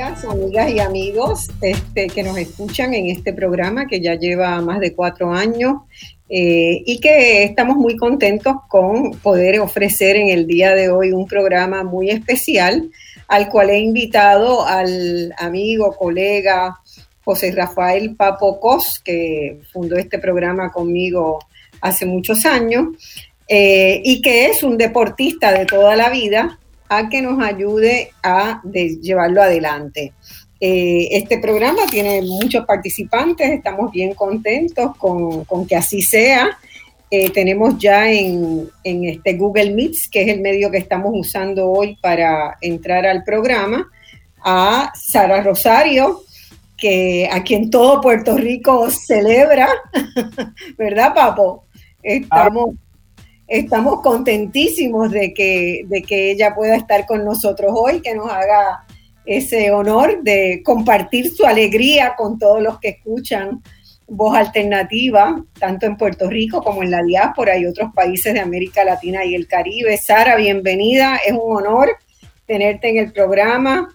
Amigas y amigos este, que nos escuchan en este programa que ya lleva más de cuatro años eh, y que estamos muy contentos con poder ofrecer en el día de hoy un programa muy especial al cual he invitado al amigo, colega José Rafael Papo Cos, que fundó este programa conmigo hace muchos años, eh, y que es un deportista de toda la vida, a que nos ayude a llevarlo adelante. Eh, este programa tiene muchos participantes, estamos bien contentos con, que así sea. Eh, tenemos ya en, este Google Meets, que es el medio que estamos usando hoy para entrar al programa, a Sara Rosario, que a quien todo Puerto Rico celebra, ¿verdad, Papo? Estamos, estamos contentísimos de que, de que ella pueda estar con nosotros hoy, que nos haga ese honor de compartir su alegría con todos los que escuchan Voz Alternativa, tanto en Puerto Rico como en la diáspora y otros países de América Latina y el Caribe. Sara, bienvenida, es un honor tenerte en el programa.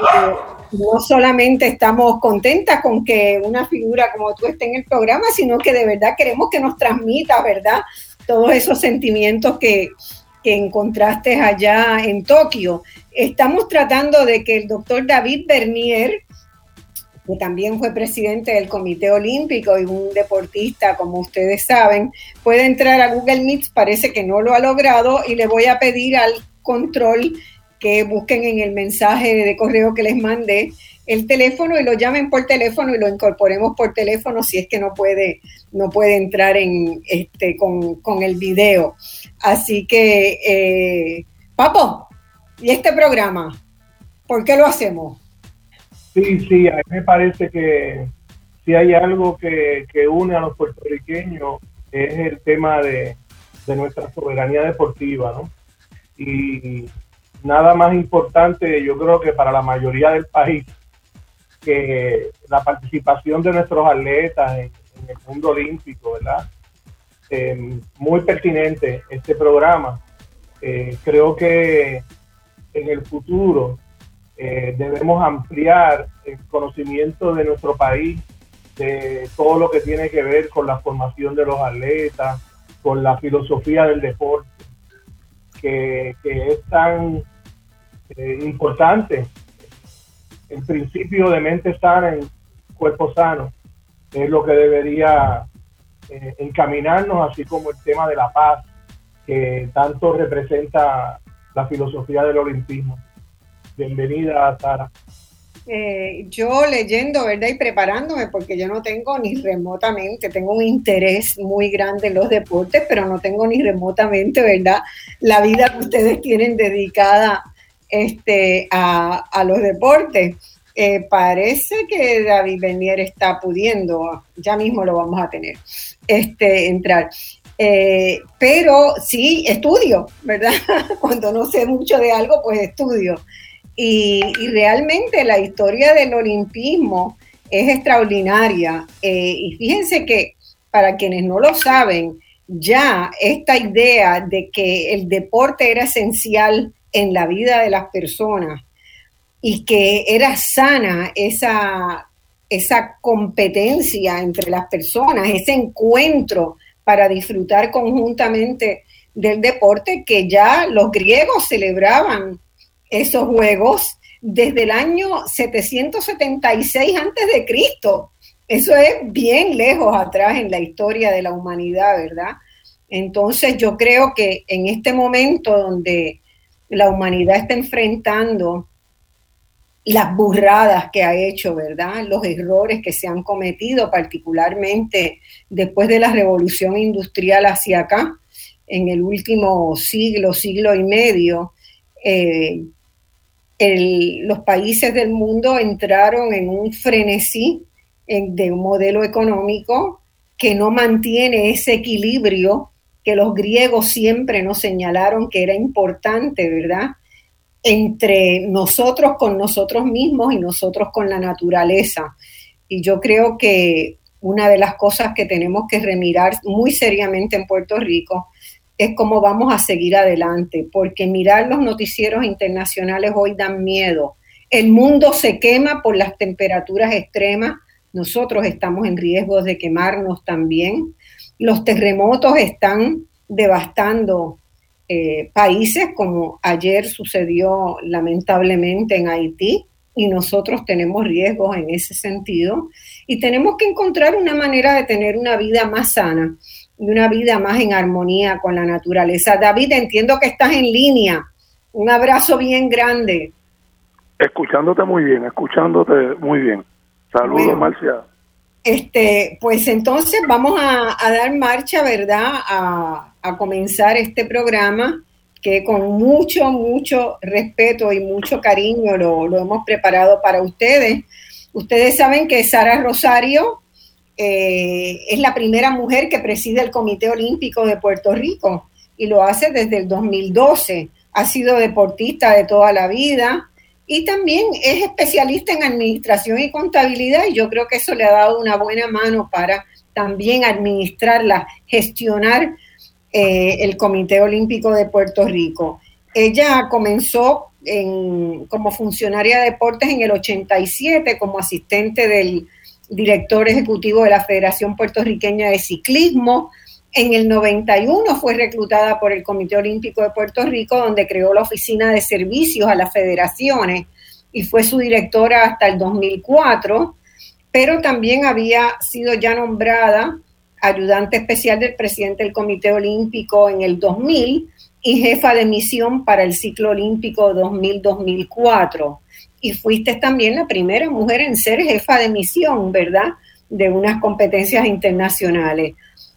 Eh, no solamente estamos contentas con que una figura como tú esté en el programa, sino que de verdad queremos que nos transmita, ¿verdad? Todos esos sentimientos que, que encontraste allá en Tokio. Estamos tratando de que el doctor David Bernier, que también fue presidente del Comité Olímpico y un deportista, como ustedes saben, pueda entrar a Google Meet. Parece que no lo ha logrado y le voy a pedir al control que busquen en el mensaje de correo que les mandé el teléfono y lo llamen por teléfono y lo incorporemos por teléfono si es que no puede, no puede entrar en este con, con el video. Así que, eh, Papo, ¿y este programa? ¿Por qué lo hacemos? Sí, sí, a mí me parece que si hay algo que, une a los puertorriqueños es el tema de, de nuestra soberanía deportiva, ¿no? Y nada más importante, yo creo que para la mayoría del país, que la participación de nuestros atletas en, el mundo olímpico, ¿verdad? Eh, muy pertinente este programa. Eh, creo que en el futuro eh, debemos ampliar el conocimiento de nuestro país, de todo lo que tiene que ver con la formación de los atletas, con la filosofía del deporte, que, que es tan importante el principio de mente sana en cuerpo sano es lo que debería eh, encaminarnos, así como el tema de la paz, que tanto representa la filosofía del olimpismo. Bienvenida, Sara. Eh, yo leyendo, ¿verdad? Y preparándome, porque yo no tengo ni remotamente, tengo un interés muy grande en los deportes, pero no tengo ni remotamente, ¿verdad? La vida que ustedes tienen dedicada este, a, los deportes. Eh, parece que David Bernier está pudiendo, ya mismo lo vamos a tener, este, entrar. Eh, pero sí, estudio, ¿verdad? Cuando no sé mucho de algo, pues estudio. Y, realmente la historia del olimpismo es extraordinaria. Eh, y fíjense que para quienes no lo saben, ya esta idea de que el deporte era esencial en la vida de las personas y que era sana esa, esa competencia entre las personas, ese encuentro para disfrutar conjuntamente del deporte, que ya los griegos celebraban esos juegos desde el año 776 antes de Cristo. Eso es bien lejos atrás en la historia de la humanidad, ¿verdad? Entonces yo creo que en este momento donde la humanidad está enfrentando las burradas que ha hecho, ¿verdad? Los errores que se han cometido, particularmente después de la revolución industrial hacia acá, en el último siglo, siglo y medio, eh, los países del mundo entraron en un frenesí de un modelo económico que no mantiene ese equilibrio que los griegos siempre nos señalaron que era importante, ¿verdad? Entre nosotros con nosotros mismos y nosotros con la naturaleza. Y yo creo que una de las cosas que tenemos que remirar muy seriamente en Puerto Rico es cómo vamos a seguir adelante, porque mirar los noticieros internacionales hoy dan miedo. El mundo se quema por las temperaturas extremas, nosotros estamos en riesgo de quemarnos también. Los terremotos están devastando eh, países como ayer sucedió lamentablemente en Haití y nosotros tenemos riesgos en ese sentido y tenemos que encontrar una manera de tener una vida más sana y una vida más en armonía con la naturaleza. David, entiendo que estás en línea. Un abrazo bien grande. Escuchándote muy bien, escuchándote muy bien. Saludos, Marcia. Este, pues entonces vamos a, dar marcha, ¿verdad? A, comenzar este programa que con mucho, mucho respeto y mucho cariño lo, hemos preparado para ustedes. Ustedes saben que Sara Rosario eh, es la primera mujer que preside el Comité Olímpico de Puerto Rico y lo hace desde el 2012. Ha sido deportista de toda la vida y también es especialista en administración y contabilidad y yo creo que eso le ha dado una buena mano para también administrarla, gestionar eh, el Comité Olímpico de Puerto Rico. Ella comenzó como funcionaria de deportes en el 87 como asistente del director ejecutivo de la Federación Puertorriqueña de Ciclismo. En el 91 fue reclutada por el Comité Olímpico de Puerto Rico, donde creó la Oficina de Servicios a las Federaciones y fue su directora hasta el 2004, pero también había sido ya nombrada ayudante especial del presidente del Comité Olímpico en el 2000 y jefa de misión para el ciclo olímpico 2000-2004. Y fuiste también la primera mujer en ser jefa de misión, ¿verdad? De unas competencias internacionales.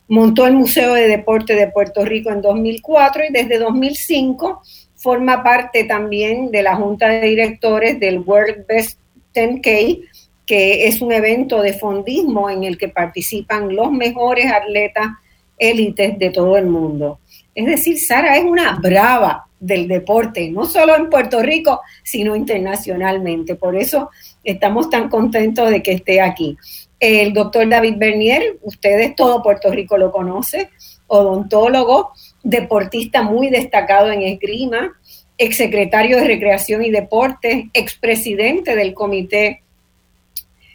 Montó el Museo de Deporte de Puerto Rico en 2004 y desde 2005 forma parte también de la Junta de Directores del World Best 10K, que es un evento de fondismo en el que participan los mejores atletas élites de todo el mundo. Es decir, Sara es una brava del deporte, no solo en Puerto Rico, sino internacionalmente. Por eso estamos tan contentos de que esté aquí. El doctor David Bernier, ustedes todo Puerto Rico lo conoce, odontólogo, deportista muy destacado en esgrima, exsecretario de Recreación y Deportes, expresidente del Comité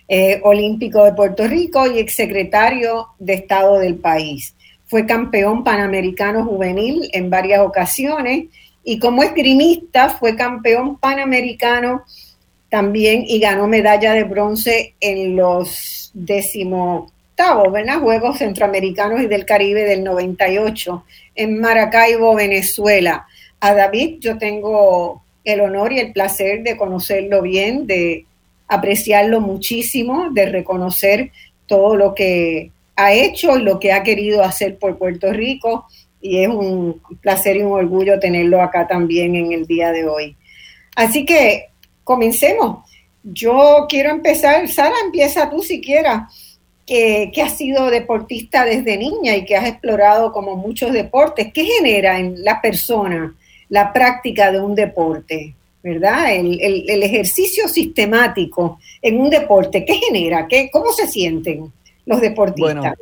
eh, Olímpico de Puerto Rico y exsecretario de Estado del país. Fue campeón panamericano juvenil en varias ocasiones y como esgrimista fue campeón panamericano también y ganó medalla de bronce en los decimoctavos, ¿verdad? Juegos Centroamericanos y del Caribe del 98 en Maracaibo, Venezuela. A David yo tengo el honor y el placer de conocerlo bien, de apreciarlo muchísimo, de reconocer todo lo que ha hecho y lo que ha querido hacer por Puerto Rico y es un placer y un orgullo tenerlo acá también en el día de hoy. Así que comencemos. Yo quiero empezar, Sara, empieza tú si quieras, que, que has sido deportista desde niña y que has explorado como muchos deportes. ¿Qué genera en la persona la práctica de un deporte? ¿Verdad? El, el, ejercicio sistemático en un deporte, ¿qué genera? ¿Qué, ¿Cómo se sienten? los deportistas. Bueno,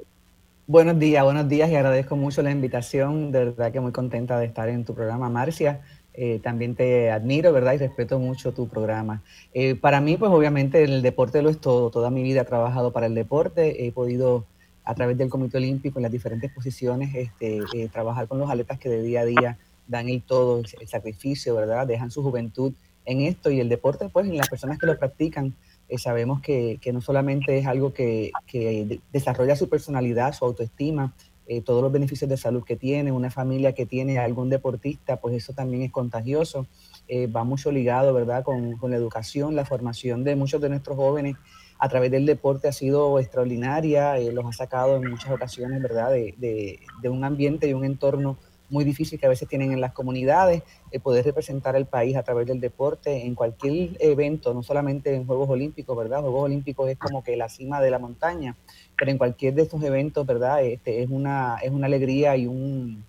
buenos días, buenos días y agradezco mucho la invitación. De verdad que muy contenta de estar en tu programa, Marcia. Eh, también te admiro, ¿verdad? Y respeto mucho tu programa. Eh, para mí, pues obviamente el deporte lo es todo. Toda mi vida he trabajado para el deporte. He podido, a través del Comité Olímpico, en las diferentes posiciones, este, eh, trabajar con los atletas que de día a día dan el todo, el sacrificio, ¿verdad? Dejan su juventud en esto y el deporte, pues en las personas que lo practican, eh, sabemos que, no solamente es algo que, desarrolla su personalidad, su autoestima, eh, todos los beneficios de salud que tiene, una familia que tiene algún deportista, pues eso también es contagioso, eh, va mucho ligado, ¿verdad?, con, la educación, la formación de muchos de nuestros jóvenes a través del deporte ha sido extraordinaria, los ha sacado en muchas ocasiones, ¿verdad?, de, de un ambiente y un entorno muy difícil que a veces tienen en las comunidades, eh, poder representar al país a través del deporte en cualquier evento, no solamente en Juegos Olímpicos, ¿verdad? Juegos Olímpicos es como que la cima de la montaña, pero en cualquier de estos eventos, ¿verdad? Este, es, una, es una alegría y un,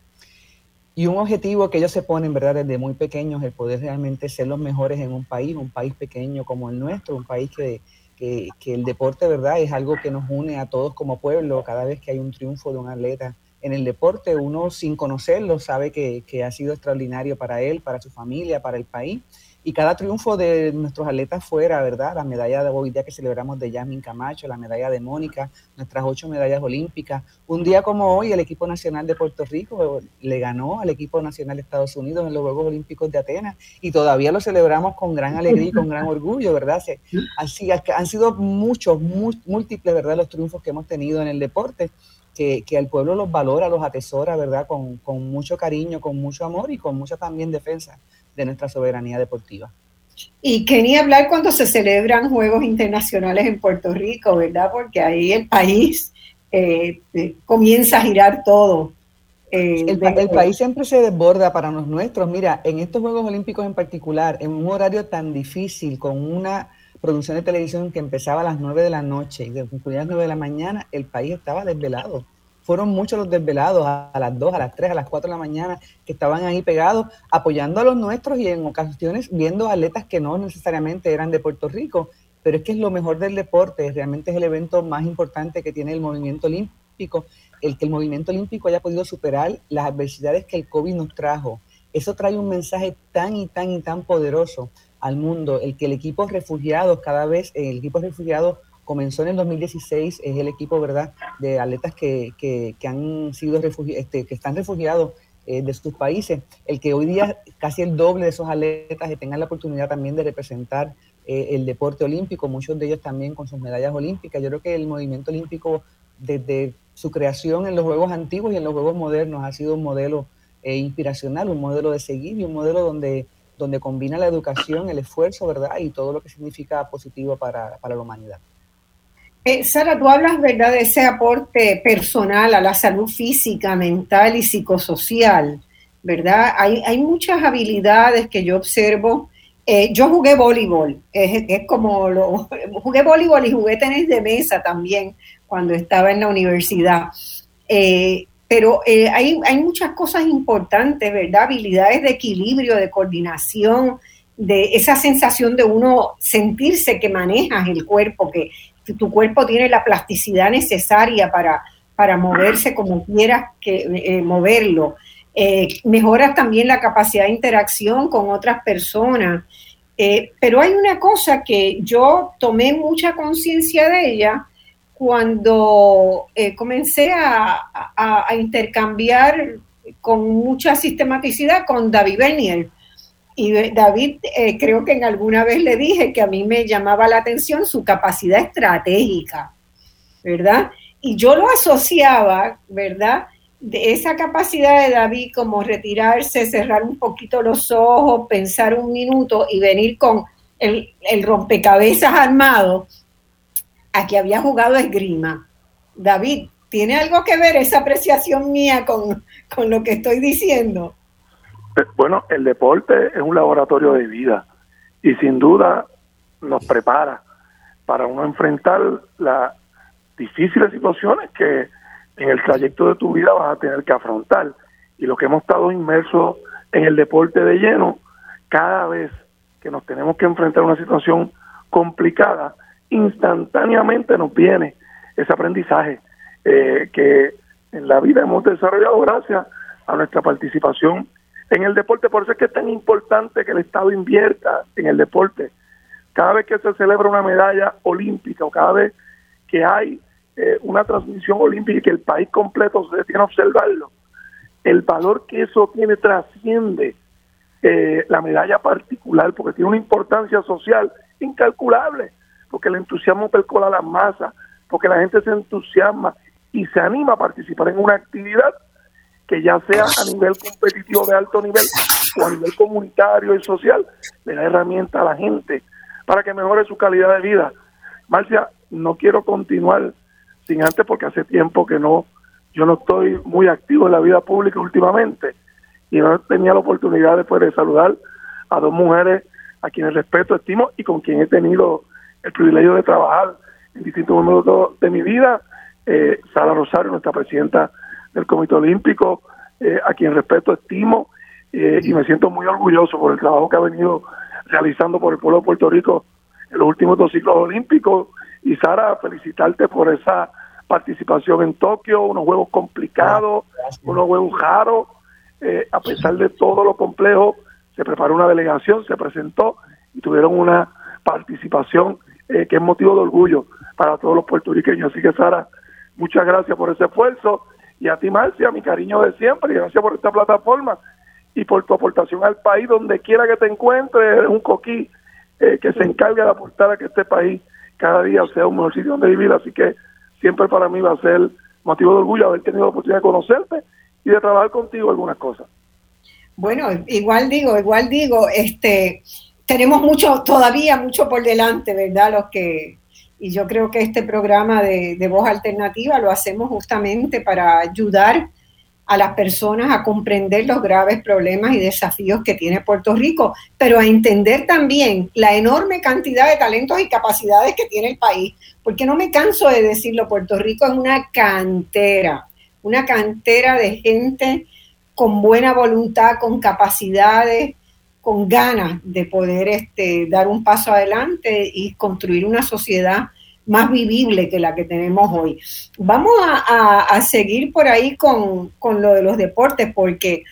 y un objetivo que ellos se ponen, ¿verdad? Desde muy pequeños, el poder realmente ser los mejores en un país, un país pequeño como el nuestro, un país que, que, que el deporte, ¿verdad? Es algo que nos une a todos como pueblo. Cada vez que hay un triunfo de un atleta en el deporte, uno sin conocerlo sabe que, que ha sido extraordinario para él, para su familia, para el país y cada triunfo de nuestros atletas fuera, ¿verdad? La medalla de hoy día que celebramos de Yasmin Camacho, la medalla de Mónica, nuestras ocho medallas olímpicas. Un día como hoy, el equipo nacional de Puerto Rico le ganó al equipo nacional de Estados Unidos en los Juegos Olímpicos de Atenas y todavía lo celebramos con gran alegría y con gran orgullo, ¿verdad? Así han sido muchos, múltiples, ¿verdad? Los triunfos que hemos tenido en el deporte. Que, que, el pueblo los valora, los atesora, ¿verdad? Con, con mucho cariño, con mucho amor y con mucha también defensa de nuestra soberanía deportiva. Y que ni hablar cuando se celebran Juegos Internacionales en Puerto Rico, ¿verdad? Porque ahí el país eh, eh, comienza a girar todo. Eh, el, país siempre se desborda para los nuestros. Mira, en estos Juegos Olímpicos en particular, en un horario tan difícil, con una producción de televisión que empezaba a las 9 de la noche y concluía a las 9 de la mañana, el país estaba desvelado fueron muchos los desvelados a, las 2, a las 3, a las 4 de la mañana que estaban ahí pegados apoyando a los nuestros y en ocasiones viendo atletas que no necesariamente eran de Puerto Rico, pero es que es lo mejor del deporte, realmente es el evento más importante que tiene el movimiento olímpico, el que el movimiento olímpico haya podido superar las adversidades que el COVID nos trajo. Eso trae un mensaje tan y tan y tan poderoso al mundo, el que el equipo refugiados cada vez, el equipo refugiados comenzó en el 2016, es el equipo, ¿verdad?, de atletas que, que, han sido refugiados, este, que están refugiados eh, de sus países, el que hoy día casi el doble de esos atletas tengan la oportunidad también de representar eh, el deporte olímpico, muchos de ellos también con sus medallas olímpicas. Yo creo que el movimiento olímpico desde su creación en los Juegos antiguos y en los Juegos modernos ha sido un modelo eh, inspiracional, un modelo de seguir y un modelo donde, donde combina la educación, el esfuerzo, ¿verdad? Y todo lo que significa positivo para, para la humanidad. Eh, Sara, tú hablas, ¿verdad?, de ese aporte personal a la salud física, mental y psicosocial, ¿verdad? Hay, hay muchas habilidades que yo observo. Eh, yo jugué voleibol, es, es, como lo, jugué voleibol y jugué tenis de mesa también cuando estaba en la universidad. Eh, pero hay, hay muchas cosas importantes, ¿verdad? Habilidades de equilibrio, de coordinación, de esa sensación de uno sentirse que manejas el cuerpo, que, tu cuerpo tiene la plasticidad necesaria para, para moverse como quieras que, eh, moverlo. Eh, mejoras también la capacidad de interacción con otras personas. Eh, pero hay una cosa que yo tomé mucha conciencia de ella cuando comencé a, intercambiar con mucha sistematicidad con David Bernier. Y David, eh, creo que en alguna vez le dije que a mí me llamaba la atención su capacidad estratégica, ¿verdad? Y yo lo asociaba, ¿verdad? De esa capacidad de David como retirarse, cerrar un poquito los ojos, pensar un minuto y venir con el, rompecabezas armado a que había jugado esgrima. David, ¿tiene algo que ver esa apreciación mía con, con lo que estoy diciendo? Bueno, el deporte es un laboratorio de vida y sin duda nos prepara para uno enfrentar las difíciles situaciones que en el trayecto de tu vida vas a tener que afrontar. Y lo que hemos estado inmersos en el deporte de lleno, cada vez que nos tenemos que enfrentar a una situación complicada, instantáneamente nos viene ese aprendizaje eh, que en la vida hemos desarrollado gracias a nuestra participación en el deporte. Por eso es que es tan importante que el Estado invierta en el deporte. Cada vez que se celebra una medalla olímpica o cada vez que hay eh, una transmisión olímpica y que el país completo se tiene a observarlo, el valor que eso tiene trasciende eh, la medalla particular porque tiene una importancia social incalculable, porque el entusiasmo percola a las masas, porque la gente se entusiasma y se anima a participar en una actividad que ya sea a nivel competitivo de alto nivel o a nivel comunitario y social, le da herramienta a la gente para que mejore su calidad de vida. Marcia, no quiero continuar sin antes porque hace tiempo que no, yo no estoy muy activo en la vida pública últimamente y no tenía la oportunidad después de saludar a dos mujeres a quienes respeto, estimo y con quien he tenido el privilegio de trabajar en distintos momentos de mi vida. Eh, Sara Rosario, nuestra presidenta del Comité Olímpico, eh, a quien respeto, estimo eh, y me siento muy orgulloso por el trabajo que ha venido realizando por el pueblo de Puerto Rico en los últimos dos ciclos olímpicos. Y Sara, felicitarte por esa participación en Tokio, unos juegos complicados, unos juegos raros, eh, a pesar de todo lo complejo, se preparó una delegación, se presentó y tuvieron una participación que es motivo de orgullo para todos los puertorriqueños. Así que Sara, muchas gracias por ese esfuerzo y a ti Marcia, mi cariño de siempre y gracias por esta plataforma y por tu aportación al país donde quiera que te encuentres, un coquí eh, que se encarga de aportar a que este país cada día sea un mejor sitio donde vivir, así que siempre para mí va a ser motivo de orgullo haber tenido la oportunidad de conocerte y de trabajar contigo algunas cosas. Bueno, igual digo, igual digo, este, tenemos mucho, todavía mucho por delante, ¿verdad? Los que y yo creo que este programa de, voz alternativa lo hacemos justamente para ayudar a las personas a comprender los graves problemas y desafíos que tiene Puerto Rico, pero a entender también la enorme cantidad de talentos y capacidades que tiene el país, porque no me canso de decirlo, Puerto Rico es una cantera, una cantera de gente con buena voluntad, con capacidades, con ganas de poder este, dar un paso adelante y construir una sociedad más vivible que la que tenemos hoy. Vamos a, seguir por ahí con, lo de los deportes, porque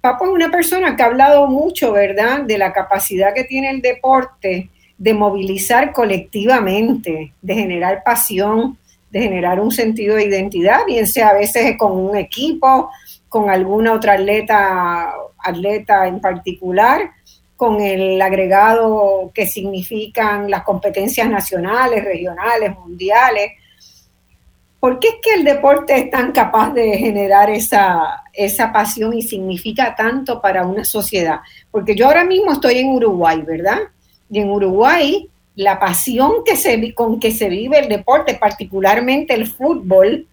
Papo es una persona que ha hablado mucho, ¿verdad?, de la capacidad que tiene el deporte de movilizar colectivamente, de generar pasión, de generar un sentido de identidad, bien sea a veces con un equipo, con alguna otra atleta, atleta en particular, con el agregado que significan las competencias nacionales, regionales, mundiales. ¿Por qué es que el deporte es tan capaz de generar esa, esa pasión y significa tanto para una sociedad? Porque yo ahora mismo estoy en Uruguay, ¿verdad? Y en Uruguay la pasión que se, con que se vive el deporte, particularmente el fútbol,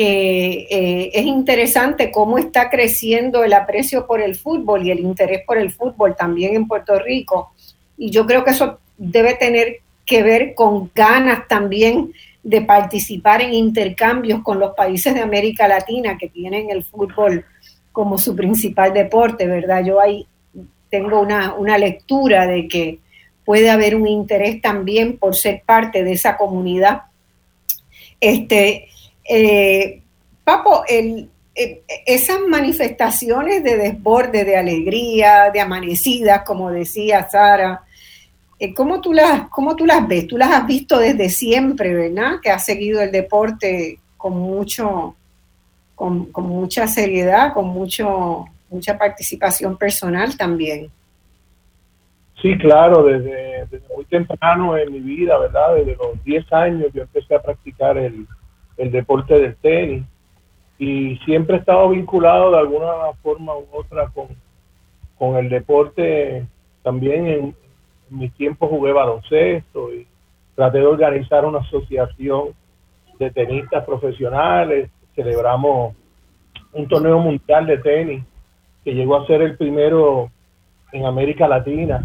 que eh, es interesante cómo está creciendo el aprecio por el fútbol y el interés por el fútbol también en Puerto Rico. Y yo creo que eso debe tener que ver con ganas también de participar en intercambios con los países de América Latina que tienen el fútbol como su principal deporte, ¿verdad? Yo ahí tengo una, una lectura de que puede haber un interés también por ser parte de esa comunidad. Este, eh, Papo, el, eh, esas manifestaciones de desborde, de alegría, de amanecidas, como decía Sara, eh, ¿cómo, tú las, ¿cómo tú las ves? Tú las has visto desde siempre, ¿verdad? Que has seguido el deporte con mucho, con, mucha seriedad, con mucho, mucha participación personal también. Sí, claro, desde, desde, muy temprano en mi vida, ¿verdad? Desde los 10 años yo empecé a practicar el, el deporte del tenis y siempre he estado vinculado de alguna forma u otra con, con el deporte. También en, mi tiempo jugué baloncesto y traté de organizar una asociación de tenistas profesionales. Celebramos un torneo mundial de tenis que llegó a ser el primero en América Latina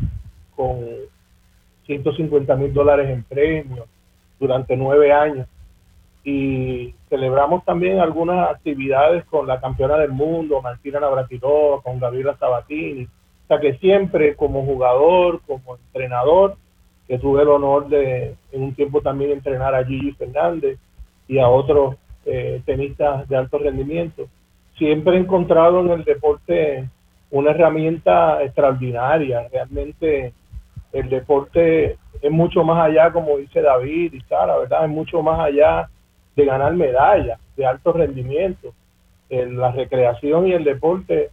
con 150 mil dólares en premios durante nueve años y celebramos también algunas actividades con la campeona del mundo, Martina Navratilova, con Gabriela Sabatini. O sea que siempre como jugador, como entrenador, que tuve el honor de en un tiempo también entrenar a Gigi Fernández y a otros eh, tenistas de alto rendimiento, siempre he encontrado en el deporte una herramienta extraordinaria. Realmente el deporte es mucho más allá, como dice David y Sara, ¿verdad? Es mucho más allá de ganar medallas de alto rendimiento. la recreación y el deporte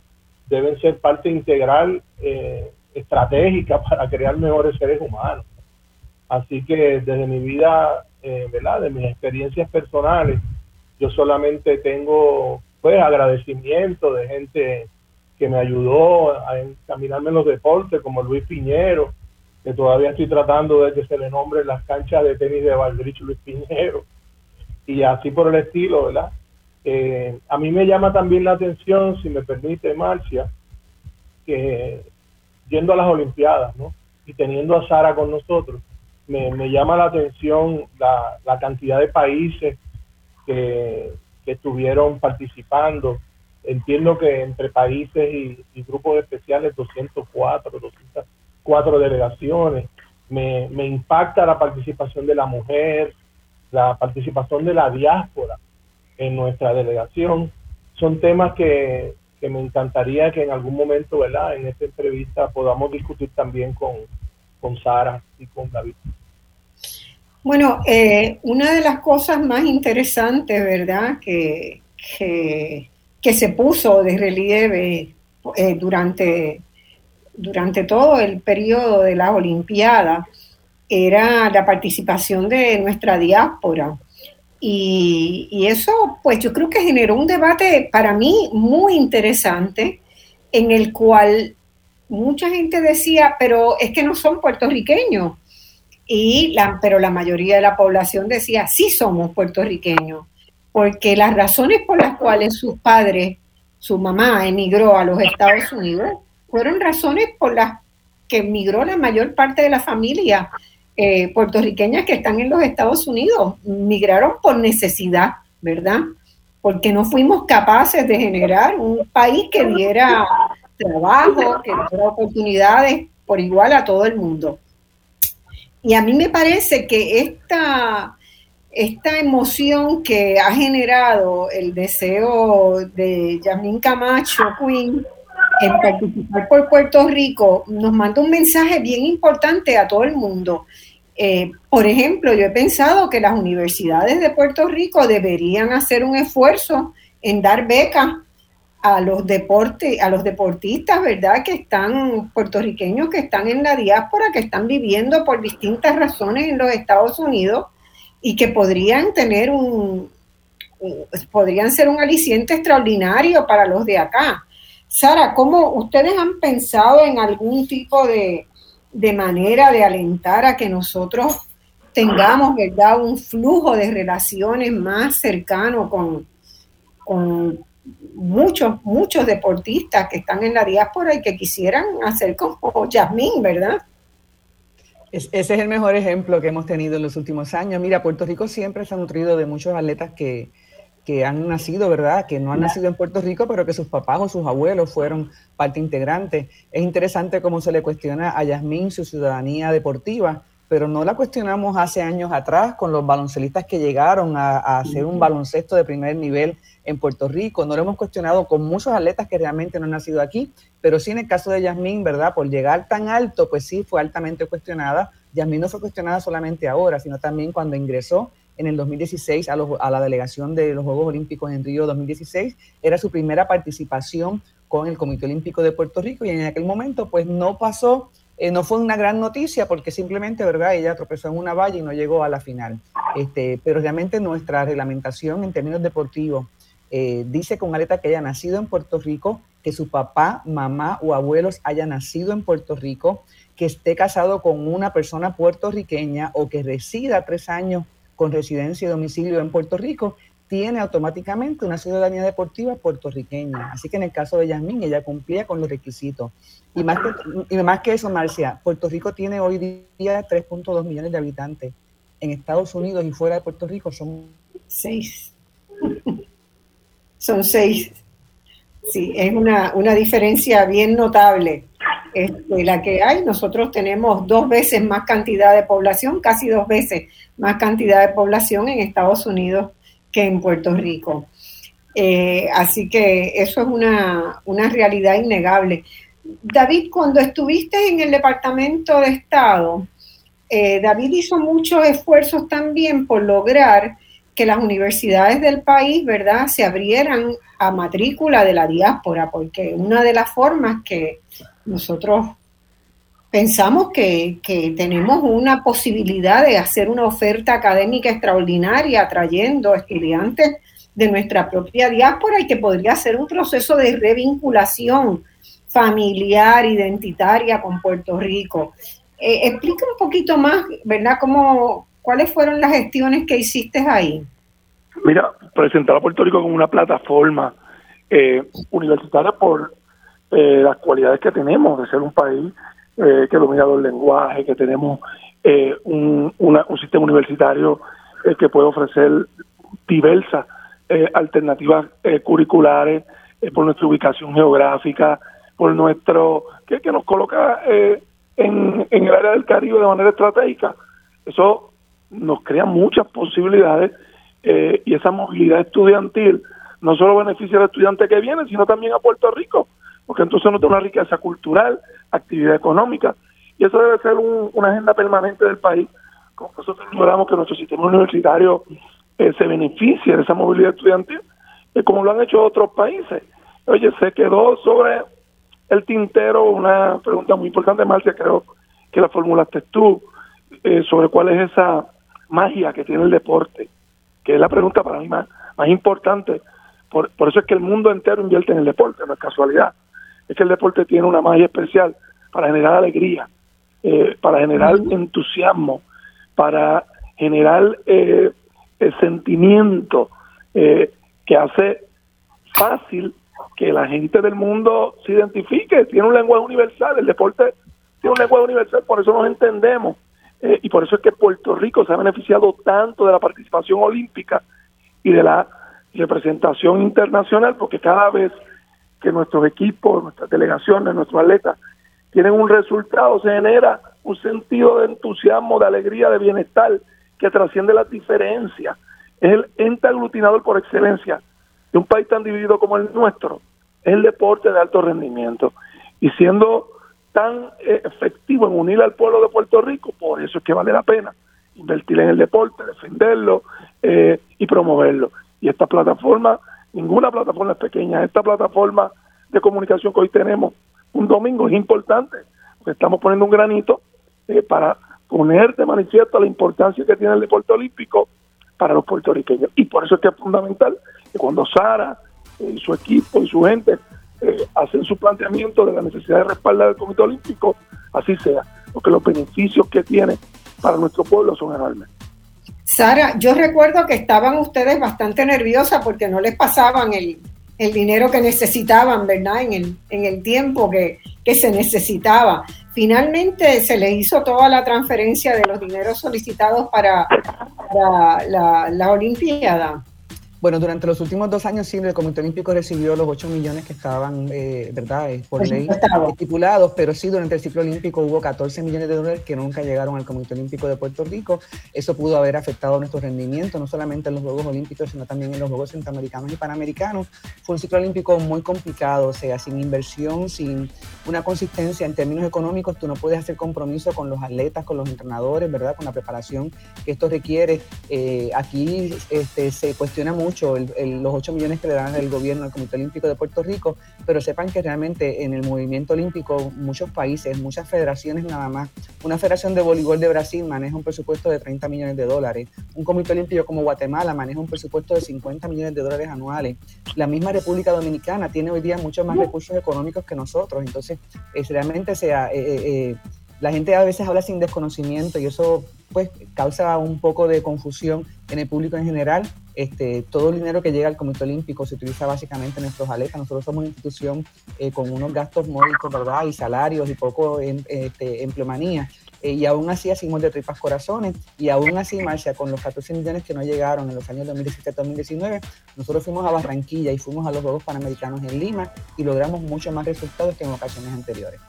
deben ser parte integral eh, estratégica para crear mejores seres humanos. Así que desde mi vida, eh, ¿verdad? De mis experiencias personales, yo solamente tengo pues agradecimiento de gente que me ayudó a encaminarme en los deportes, como Luis Piñero, que todavía estoy tratando de que se le nombre las canchas de tenis de Valdrich Luis Piñero, y así por el estilo, ¿verdad? Eh, a mí me llama también la atención, si me permite, Marcia, que yendo a las Olimpiadas, ¿no? Y teniendo a Sara con nosotros, me, llama la atención la, cantidad de países que, estuvieron participando entiendo que entre países y, grupos especiales 204, 204 delegaciones. Me, me impacta la participación de la mujer, la participación de la diáspora en nuestra delegación. Son temas que, que me encantaría que en algún momento, ¿verdad? En esta entrevista podamos discutir también con, con Sara y con David. Bueno, eh, una de las cosas más interesantes, ¿verdad? Que, que, se puso de relieve eh, durante, durante todo el periodo de las Olimpiadas era la participación de nuestra diáspora. Y, eso, pues yo creo que generó un debate para mí muy interesante en el cual mucha gente decía, pero es que no son puertorriqueños. Y la, pero la mayoría de la población decía, sí somos puertorriqueños, porque las razones por las cuales sus padres, su mamá emigró a los Estados Unidos, fueron razones por las que emigró la mayor parte de la familia eh, puertorriqueñas que están en los Estados Unidos. Migraron por necesidad, ¿verdad? Porque no fuimos capaces de generar un país que diera trabajo, que diera oportunidades por igual a todo el mundo. Y a mí me parece que esta, esta emoción que ha generado el deseo de Yasmín Camacho Queen en participar por Puerto Rico nos manda un mensaje bien importante a todo el mundo. Eh, por ejemplo, yo he pensado que las universidades de Puerto Rico deberían hacer un esfuerzo en dar becas a los deportes, a los deportistas, ¿verdad? Que están puertorriqueños que están en la diáspora, que están viviendo por distintas razones en los Estados Unidos y que podrían tener un podrían ser un aliciente extraordinario para los de acá. Sara, ¿cómo ustedes han pensado en algún tipo de, manera de alentar a que nosotros tengamos, ¿verdad?, un flujo de relaciones más cercano con, con muchos, muchos deportistas que están en la diáspora y que quisieran hacer como Yasmín, ¿verdad? ese es el mejor ejemplo que hemos tenido en los últimos años. Mira, Puerto Rico siempre se ha nutrido de muchos atletas que, que han nacido, ¿verdad? Que no han nacido en Puerto Rico, pero que sus papás o sus abuelos fueron parte integrante. Es interesante cómo se le cuestiona a Yasmín su ciudadanía deportiva, pero no la cuestionamos hace años atrás con los baloncelistas que llegaron a, hacer un baloncesto de primer nivel en Puerto Rico. No lo hemos cuestionado con muchos atletas que realmente no han nacido aquí, pero sí en el caso de Yasmín, ¿verdad? Por llegar tan alto, pues sí fue altamente cuestionada. Yasmín no fue cuestionada solamente ahora, sino también cuando ingresó en el 2016 a, a, la delegación de los Juegos Olímpicos en Río 2016. Era su primera participación con el Comité Olímpico de Puerto Rico y en aquel momento pues no pasó, eh, no fue una gran noticia porque simplemente, ¿verdad? Ella tropezó en una valla y no llegó a la final. Este, pero realmente nuestra reglamentación en términos deportivos eh, dice con aleta que haya nacido en Puerto Rico, que su papá, mamá o abuelos haya nacido en Puerto Rico, que esté casado con una persona puertorriqueña o que resida tres años con residencia y domicilio en Puerto Rico, tiene automáticamente una ciudadanía deportiva puertorriqueña. Así que en el caso de Yasmín, ella cumplía con los requisitos. Y más que, y más que eso, Marcia, Puerto Rico tiene hoy día 3.2 millones de habitantes. En Estados Unidos y fuera de Puerto Rico son seis. son seis. Sí, es una, una diferencia bien notable. Este, la que hay. Nosotros tenemos dos veces más cantidad de población, casi dos veces más cantidad de población en Estados Unidos que en Puerto Rico. Eh, así que eso es una, realidad innegable. David, cuando estuviste en el Departamento de Estado, eh, David hizo muchos esfuerzos también por lograr que las universidades del país, ¿verdad?, se abrieran a matrícula de la diáspora, porque una de las formas que nosotros pensamos que, tenemos una posibilidad de hacer una oferta académica extraordinaria, trayendo estudiantes de nuestra propia diáspora y que podría ser un proceso de revinculación familiar, identitaria con Puerto Rico. Eh, explica un poquito más, ¿verdad? Cómo, ¿Cuáles fueron las gestiones que hiciste ahí? Mira, presentar a Puerto Rico como una plataforma eh, universitaria por eh, las cualidades que tenemos de ser un país eh, que domina los lenguajes, que tenemos eh, un, un sistema universitario que puede ofrecer diversas alternativas curriculares eh, por nuestra ubicación geográfica, por nuestro, que, que nos coloca eh, en, en el área del Caribe de manera estratégica. Eso nos crea muchas posibilidades eh, y esa movilidad estudiantil no solo beneficia al estudiante que viene, sino también a Puerto Rico, porque entonces nos da una riqueza cultural, actividad económica, y eso debe ser una agenda permanente del país. Como nosotros logramos que nuestro sistema universitario eh, se beneficie de esa movilidad estudiantil, eh, como lo han hecho otros países. Oye, se quedó sobre el tintero una pregunta muy importante, Marcia, creo que la formulaste tú, eh, sobre cuál es esa magia que tiene el deporte, que es la pregunta para mí más, más importante. Por, por eso es que el mundo entero invierte en el deporte, no es casualidad. Es que el deporte tiene una magia especial para generar alegría, eh, para generar entusiasmo, para generar eh, el sentimiento eh, que hace fácil que la gente del mundo se identifique. Tiene un lenguaje universal, el deporte tiene un lenguaje universal, por eso nos entendemos. Eh, y por eso es que Puerto Rico se ha beneficiado tanto de la participación olímpica y de la representación internacional, porque cada vez que nuestros equipos, nuestras delegaciones, nuestros atletas tienen un resultado, se genera un sentido de entusiasmo, de alegría, de bienestar que trasciende las diferencias. Es el ente aglutinador por excelencia de un país tan dividido como el nuestro. Es el deporte de alto rendimiento. Y siendo tan eh, efectivo en unir al pueblo de Puerto Rico, por eso es que vale la pena invertir en el deporte, defenderlo eh, y promoverlo. Y esta plataforma, ninguna plataforma es pequeña, esta plataforma de comunicación que hoy tenemos un domingo es importante, estamos poniendo un granito eh, para poner de manifiesto la importancia que tiene el deporte olímpico para los puertorriqueños. Y por eso es que es fundamental que cuando Sara y su equipo y su gente eh, hacen su planteamiento de la necesidad de respaldar el Comité Olímpico, así sea, porque los beneficios que tiene para nuestro pueblo son enormes. Sara, yo recuerdo que estaban ustedes bastante nerviosas porque no les pasaban el, dinero que necesitaban, ¿verdad? En el, en el tiempo que, se necesitaba. Finalmente se le hizo toda la transferencia de los dineros solicitados para, la, la Olimpiada. Bueno, durante los últimos dos años sí, el Comité Olímpico recibió los 8 millones que estaban, eh, ¿verdad?, eh, por ley estipulados, pero sí, durante el ciclo olímpico hubo 14 millones de dólares que nunca llegaron al Comité Olímpico de Puerto Rico. Eso pudo haber afectado nuestro rendimiento, no solamente en los Juegos Olímpicos, sino también en los Juegos Centroamericanos y Panamericanos. Fue un ciclo olímpico muy complicado, o sea, sin inversión, sin una consistencia en términos económicos, tú no puedes hacer compromiso con los atletas, con los entrenadores, ¿verdad?, con la preparación que esto requiere. Eh, aquí este, se cuestiona mucho los 8 millones que le dan el gobierno al Comité Olímpico de Puerto Rico, pero sepan que realmente en el movimiento olímpico muchos países, muchas federaciones nada más, una federación de voleibol de Brasil maneja un presupuesto de 30 millones de dólares, un Comité Olímpico como Guatemala maneja un presupuesto de 50 millones de dólares anuales, la misma República Dominicana tiene hoy día muchos más recursos económicos que nosotros, entonces es, realmente sea... Eh, eh, eh, la gente a veces habla sin desconocimiento y eso pues causa un poco de confusión en el público en general. Este, todo el dinero que llega al Comité Olímpico se utiliza básicamente en nuestros atletas. Nosotros somos una institución eh, con unos gastos módicos, ¿verdad? Y salarios y poco en, este, empleomanía. Eh, y aún así hacemos de tripas corazones. Y aún así, Marcia, con los 14 millones que no llegaron en los años 2017-2019, nosotros fuimos a Barranquilla y fuimos a los Juegos Panamericanos en Lima y logramos mucho más resultados que en ocasiones anteriores.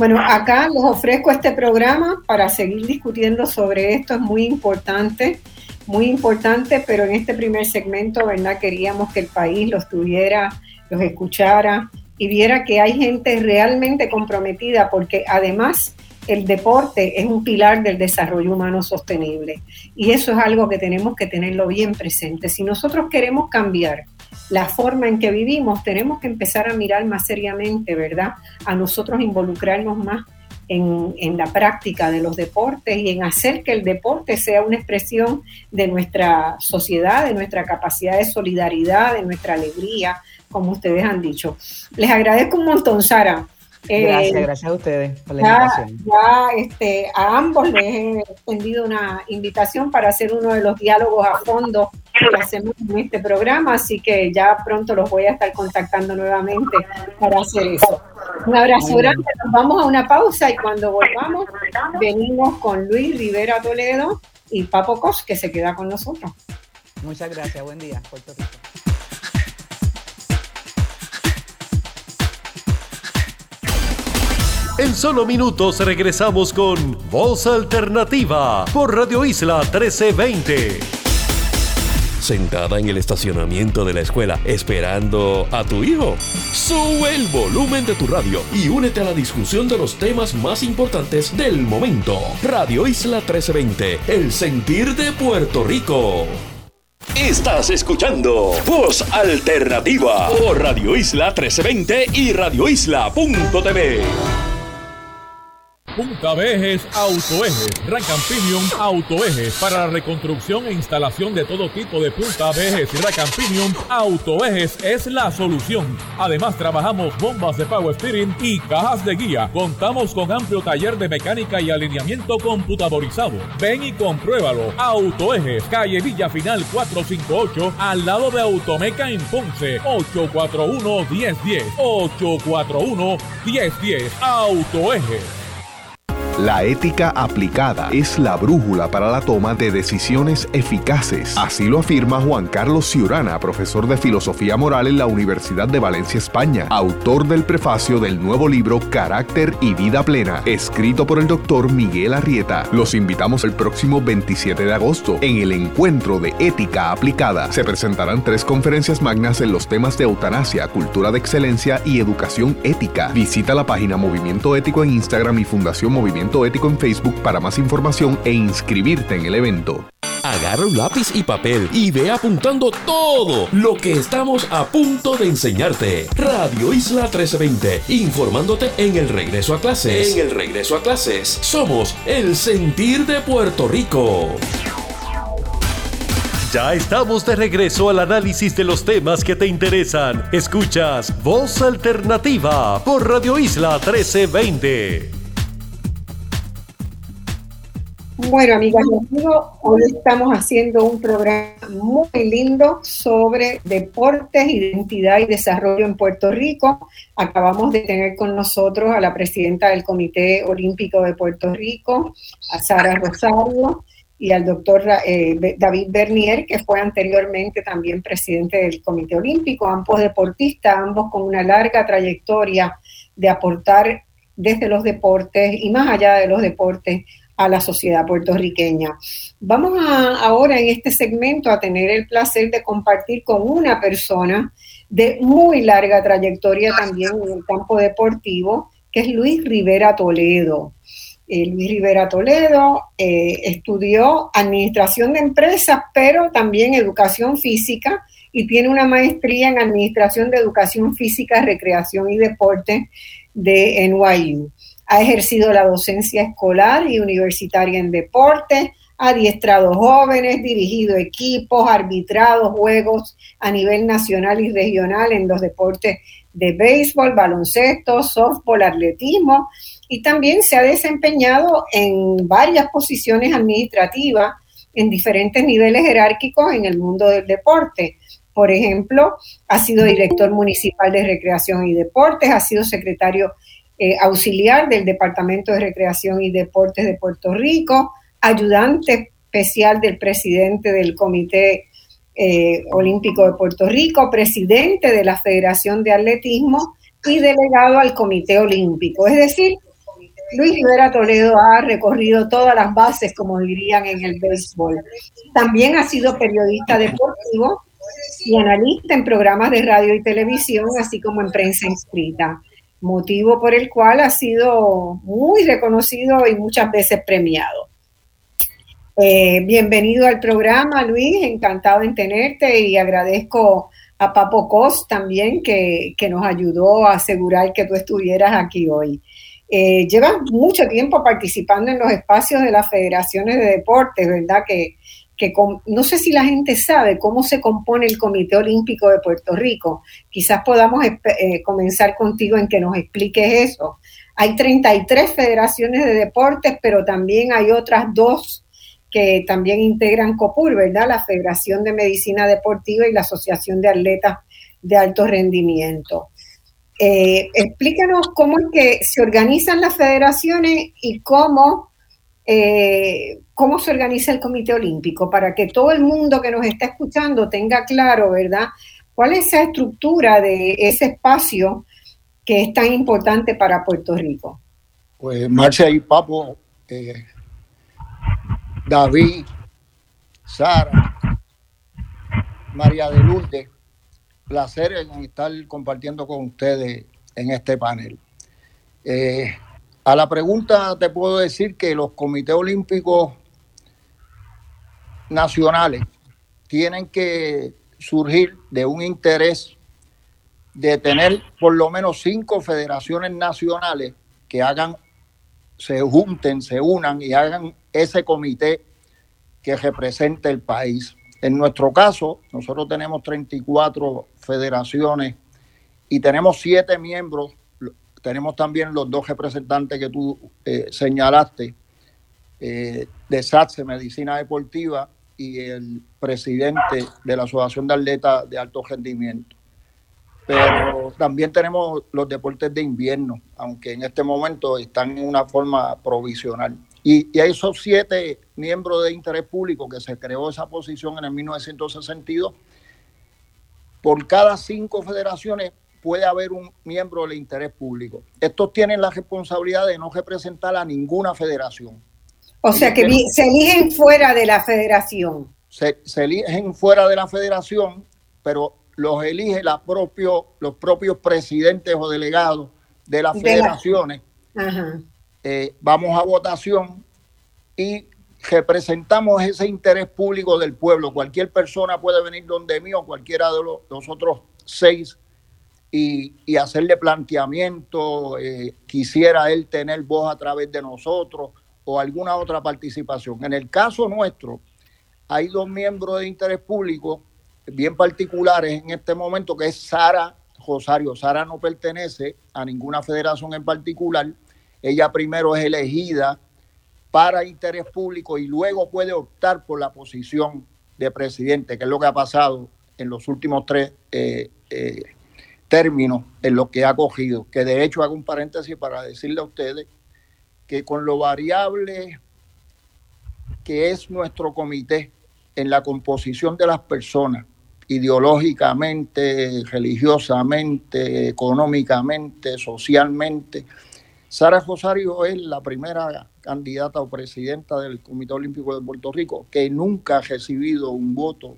Bueno, acá les ofrezco este programa para seguir discutiendo sobre esto, es muy importante, muy importante, pero en este primer segmento, ¿verdad? Queríamos que el país los tuviera, los escuchara y viera que hay gente realmente comprometida, porque además el deporte es un pilar del desarrollo humano sostenible y eso es algo que tenemos que tenerlo bien presente. Si nosotros queremos cambiar la forma en que vivimos, tenemos que empezar a mirar más seriamente, ¿verdad? A nosotros involucrarnos más en, en, la práctica de los deportes y en hacer que el deporte sea una expresión de nuestra sociedad, de nuestra capacidad de solidaridad, de nuestra alegría, como ustedes han dicho. Les agradezco un montón, Sara, Gracias, eh, gracias a ustedes por la invitación. Ya este, a ambos les he extendido una invitación para hacer uno de los diálogos a fondo que hacemos en este programa, así que ya pronto los voy a estar contactando nuevamente para hacer eso. Un abrazo grande, nos vamos a una pausa y cuando volvamos venimos con Luis Rivera Toledo y Papo Cos, que se queda con nosotros. Muchas gracias, buen día, Puerto Rico. En solo minutos regresamos con Voz Alternativa por Radio Isla 1320 sentada en el estacionamiento de la escuela esperando a tu hijo. Sube el volumen de tu radio y únete a la discusión de los temas más importantes del momento. Radio Isla 1320, el sentir de Puerto Rico. Estás escuchando Voz Alternativa por Radio Isla 1320 y radioisla.tv. Punta Vejes Autoejes, Gran Campinion Autoejes, para la reconstrucción e instalación de todo tipo de punta vejes y Gran Campinion Autoejes es la solución. Además trabajamos bombas de power steering y cajas de guía. Contamos con amplio taller de mecánica y alineamiento computadorizado. Ven y compruébalo. Autoejes, calle Villa Final 458, al lado de Automeca en Ponce, 841 1010 841 1010 Autoejes. La ética aplicada es la brújula para la toma de decisiones eficaces. Así lo afirma Juan Carlos Ciurana, profesor de Filosofía Moral en la Universidad de Valencia, España, autor del prefacio del nuevo libro Carácter y Vida Plena, escrito por el doctor Miguel Arrieta. Los invitamos el próximo 27 de agosto en el encuentro de ética aplicada. Se presentarán tres conferencias magnas en los temas de eutanasia, cultura de excelencia y educación ética. Visita la página Movimiento Ético en Instagram y Fundación Movimiento Ético en Facebook para más información e inscribirte en el evento. Agarra un lápiz y papel y ve apuntando todo lo que estamos a punto de enseñarte. Radio Isla 1320, informándote en el regreso a clases. En el regreso a clases, somos el sentir de Puerto Rico. Ya estamos de regreso al análisis de los temas que te interesan. Escuchas Voz Alternativa por Radio Isla 1320. Bueno, amigas y amigos, hoy estamos haciendo un programa muy lindo sobre deportes, identidad y desarrollo en Puerto Rico. Acabamos de tener con nosotros a la presidenta del Comité Olímpico de Puerto Rico, a Sara Rosario, y al doctor eh, David Bernier, que fue anteriormente también presidente del Comité Olímpico, ambos deportistas, ambos con una larga trayectoria de aportar desde los deportes y más allá de los deportes a la sociedad puertorriqueña. Vamos ahora en este segmento a tener el placer de compartir con una persona de muy larga trayectoria también en el campo deportivo, que es Luis Rivera Toledo. Eh, Luis Rivera Toledo eh, estudió administración de empresas, pero también educación física y tiene una maestría en administración de educación física, recreación y deporte de NYU. Ha ejercido la docencia escolar y universitaria en deporte, ha adiestrado jóvenes, dirigido equipos, arbitrado juegos a nivel nacional y regional en los deportes de béisbol, baloncesto, softball, atletismo y también se ha desempeñado en varias posiciones administrativas en diferentes niveles jerárquicos en el mundo del deporte. Por ejemplo, ha sido director municipal de recreación y deportes, ha sido secretario eh, auxiliar del Departamento de Recreación y Deportes de Puerto Rico, ayudante especial del presidente del Comité eh, Olímpico de Puerto Rico, presidente de la Federación de Atletismo y delegado al Comité Olímpico. Es decir, Luis Rivera Toledo ha recorrido todas las bases, como dirían en el béisbol. También ha sido periodista deportivo y analista en programas de radio y televisión, así como en prensa inscrita motivo por el cual ha sido muy reconocido y muchas veces premiado. Eh, bienvenido al programa, Luis, encantado en tenerte y agradezco a Papo Cos también que, nos ayudó a asegurar que tú estuvieras aquí hoy. Eh, llevas mucho tiempo participando en los espacios de las federaciones de deportes, ¿verdad? Que, no sé si la gente sabe cómo se compone el Comité Olímpico de Puerto Rico. Quizás podamos eh, comenzar contigo en que nos expliques eso. Hay 33 federaciones de deportes, pero también hay otras dos que también integran COPUR, ¿verdad? La Federación de Medicina Deportiva y la Asociación de Atletas de Alto Rendimiento. Eh, explícanos cómo es que se organizan las federaciones y cómo eh, cómo se organiza el Comité Olímpico para que todo el mundo que nos está escuchando tenga claro, ¿verdad? ¿Cuál es esa estructura de ese espacio que es tan importante para Puerto Rico? Pues Marcia y Papo, eh, David, Sara, María de Lourdes, placer en estar compartiendo con ustedes en este panel. Eh, a la pregunta te puedo decir que los comités olímpicos nacionales tienen que surgir de un interés de tener por lo menos cinco federaciones nacionales que hagan, se junten, se unan y hagan ese comité que represente el país. En nuestro caso, nosotros tenemos 34 federaciones y tenemos siete miembros. Tenemos también los dos representantes que tú eh, señalaste, eh, de SATSE, Medicina Deportiva, y el presidente de la Asociación de Atletas de Alto Rendimiento. Pero también tenemos los deportes de invierno, aunque en este momento están en una forma provisional. Y, y esos siete miembros de interés público que se creó esa posición en el 1962, por cada cinco federaciones puede haber un miembro del interés público. Estos tienen la responsabilidad de no representar a ninguna federación. O sea que se eligen fuera de la federación. Se, eligen fuera de la federación, pero los elige la propio, los propios presidentes o delegados de las federaciones. Eh, vamos a votación y representamos ese interés público del pueblo. Cualquier persona puede venir donde mí o cualquiera de los, otros seis y, hacerle planteamiento. Eh, quisiera él tener voz a través de nosotros o alguna otra participación. En el caso nuestro, hay dos miembros de interés público bien particulares en este momento, que es Sara Rosario. Sara no pertenece a ninguna federación en particular. Ella primero es elegida para interés público y luego puede optar por la posición de presidente, que es lo que ha pasado en los últimos tres eh, eh, términos en lo que ha cogido. Que de hecho hago un paréntesis para decirle a ustedes que con lo variable que es nuestro comité en la composición de las personas, ideológicamente, religiosamente, económicamente, socialmente, Sara Rosario es la primera candidata o presidenta del Comité Olímpico de Puerto Rico que nunca ha recibido un voto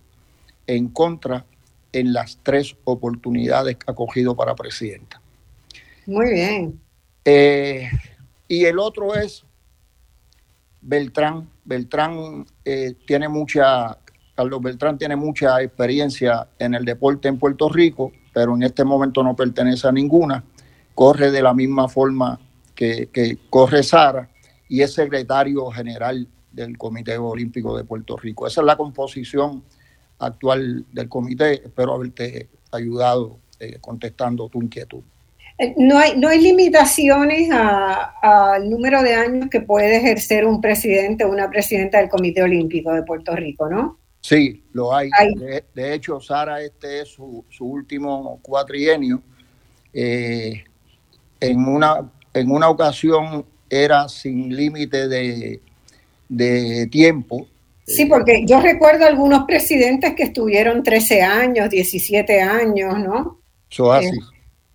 en contra en las tres oportunidades que ha cogido para presidenta. Muy bien. Eh, y el otro es Beltrán. Beltrán eh, tiene mucha, Carlos Beltrán tiene mucha experiencia en el deporte en Puerto Rico, pero en este momento no pertenece a ninguna. Corre de la misma forma que, corre Sara y es secretario general del Comité Olímpico de Puerto Rico. Esa es la composición actual del comité. Espero haberte ayudado eh, contestando tu inquietud. Eh, no hay, no hay limitaciones al número de años que puede ejercer un presidente o una presidenta del Comité Olímpico de Puerto Rico, ¿no? Sí, lo hay. De, hecho, Sara, este es su, último cuatrienio. Eh, en, una, en una ocasión era sin límite de, de tiempo. Sí, porque yo recuerdo algunos presidentes que estuvieron 13 años, 17 años, ¿no? Eso así.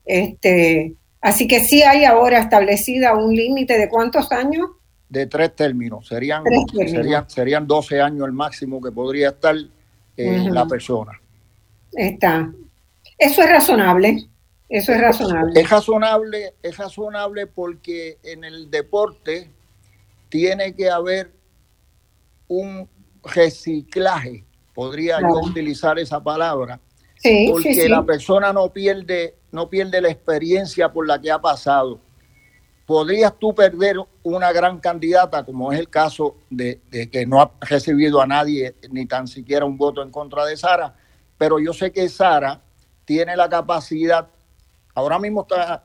Este, así que sí hay ahora establecida un límite de cuántos años. De tres términos. Serían, Serían, 12 años el máximo que podría estar eh, la persona. Está. Eso es razonable. Eso es razonable. Es razonable, es razonable porque en el deporte tiene que haber un reciclaje, podría yo utilizar esa palabra, sí, porque la persona no pierde no pierde la experiencia por la que ha pasado. Podrías tú perder una gran candidata, como es el caso de, que no ha recibido a nadie ni tan siquiera un voto en contra de Sara, pero yo sé que Sara tiene la capacidad, ahora mismo está,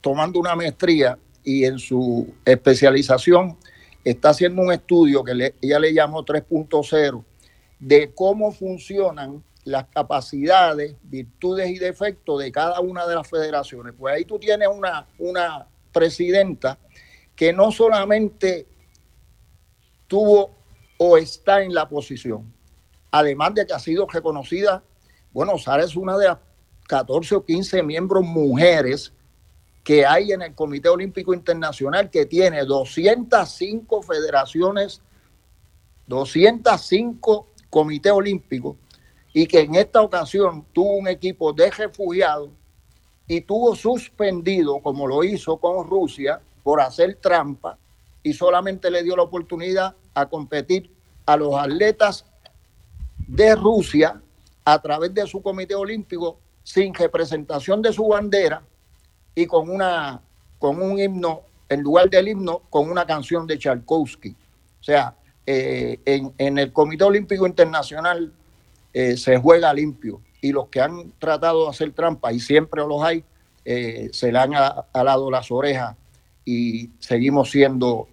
tomando una maestría y en su especialización está haciendo un estudio que ella le llamó 3.0 de cómo funcionan las capacidades, virtudes y defectos de cada una de las federaciones. Pues ahí tú tienes una, una presidenta que no solamente tuvo o está en la posición, además de que ha sido reconocida, bueno, Sara es una de las 14 o 15 miembros mujeres que hay en el Comité Olímpico Internacional, que tiene 205 federaciones, 205 comités olímpicos, y que en esta ocasión tuvo un equipo de refugiados y tuvo suspendido, como lo hizo con Rusia, por hacer trampa y solamente le dio la oportunidad a competir a los atletas de Rusia a través de su comité olímpico sin representación de su bandera y con una con un himno en lugar del himno con una canción de Tchaikovsky. O sea, eh, en, el Comité Olímpico Internacional eh, se juega limpio y los que han tratado de hacer trampa, y siempre los hay, eh, se le han alado las orejas y seguimos siendo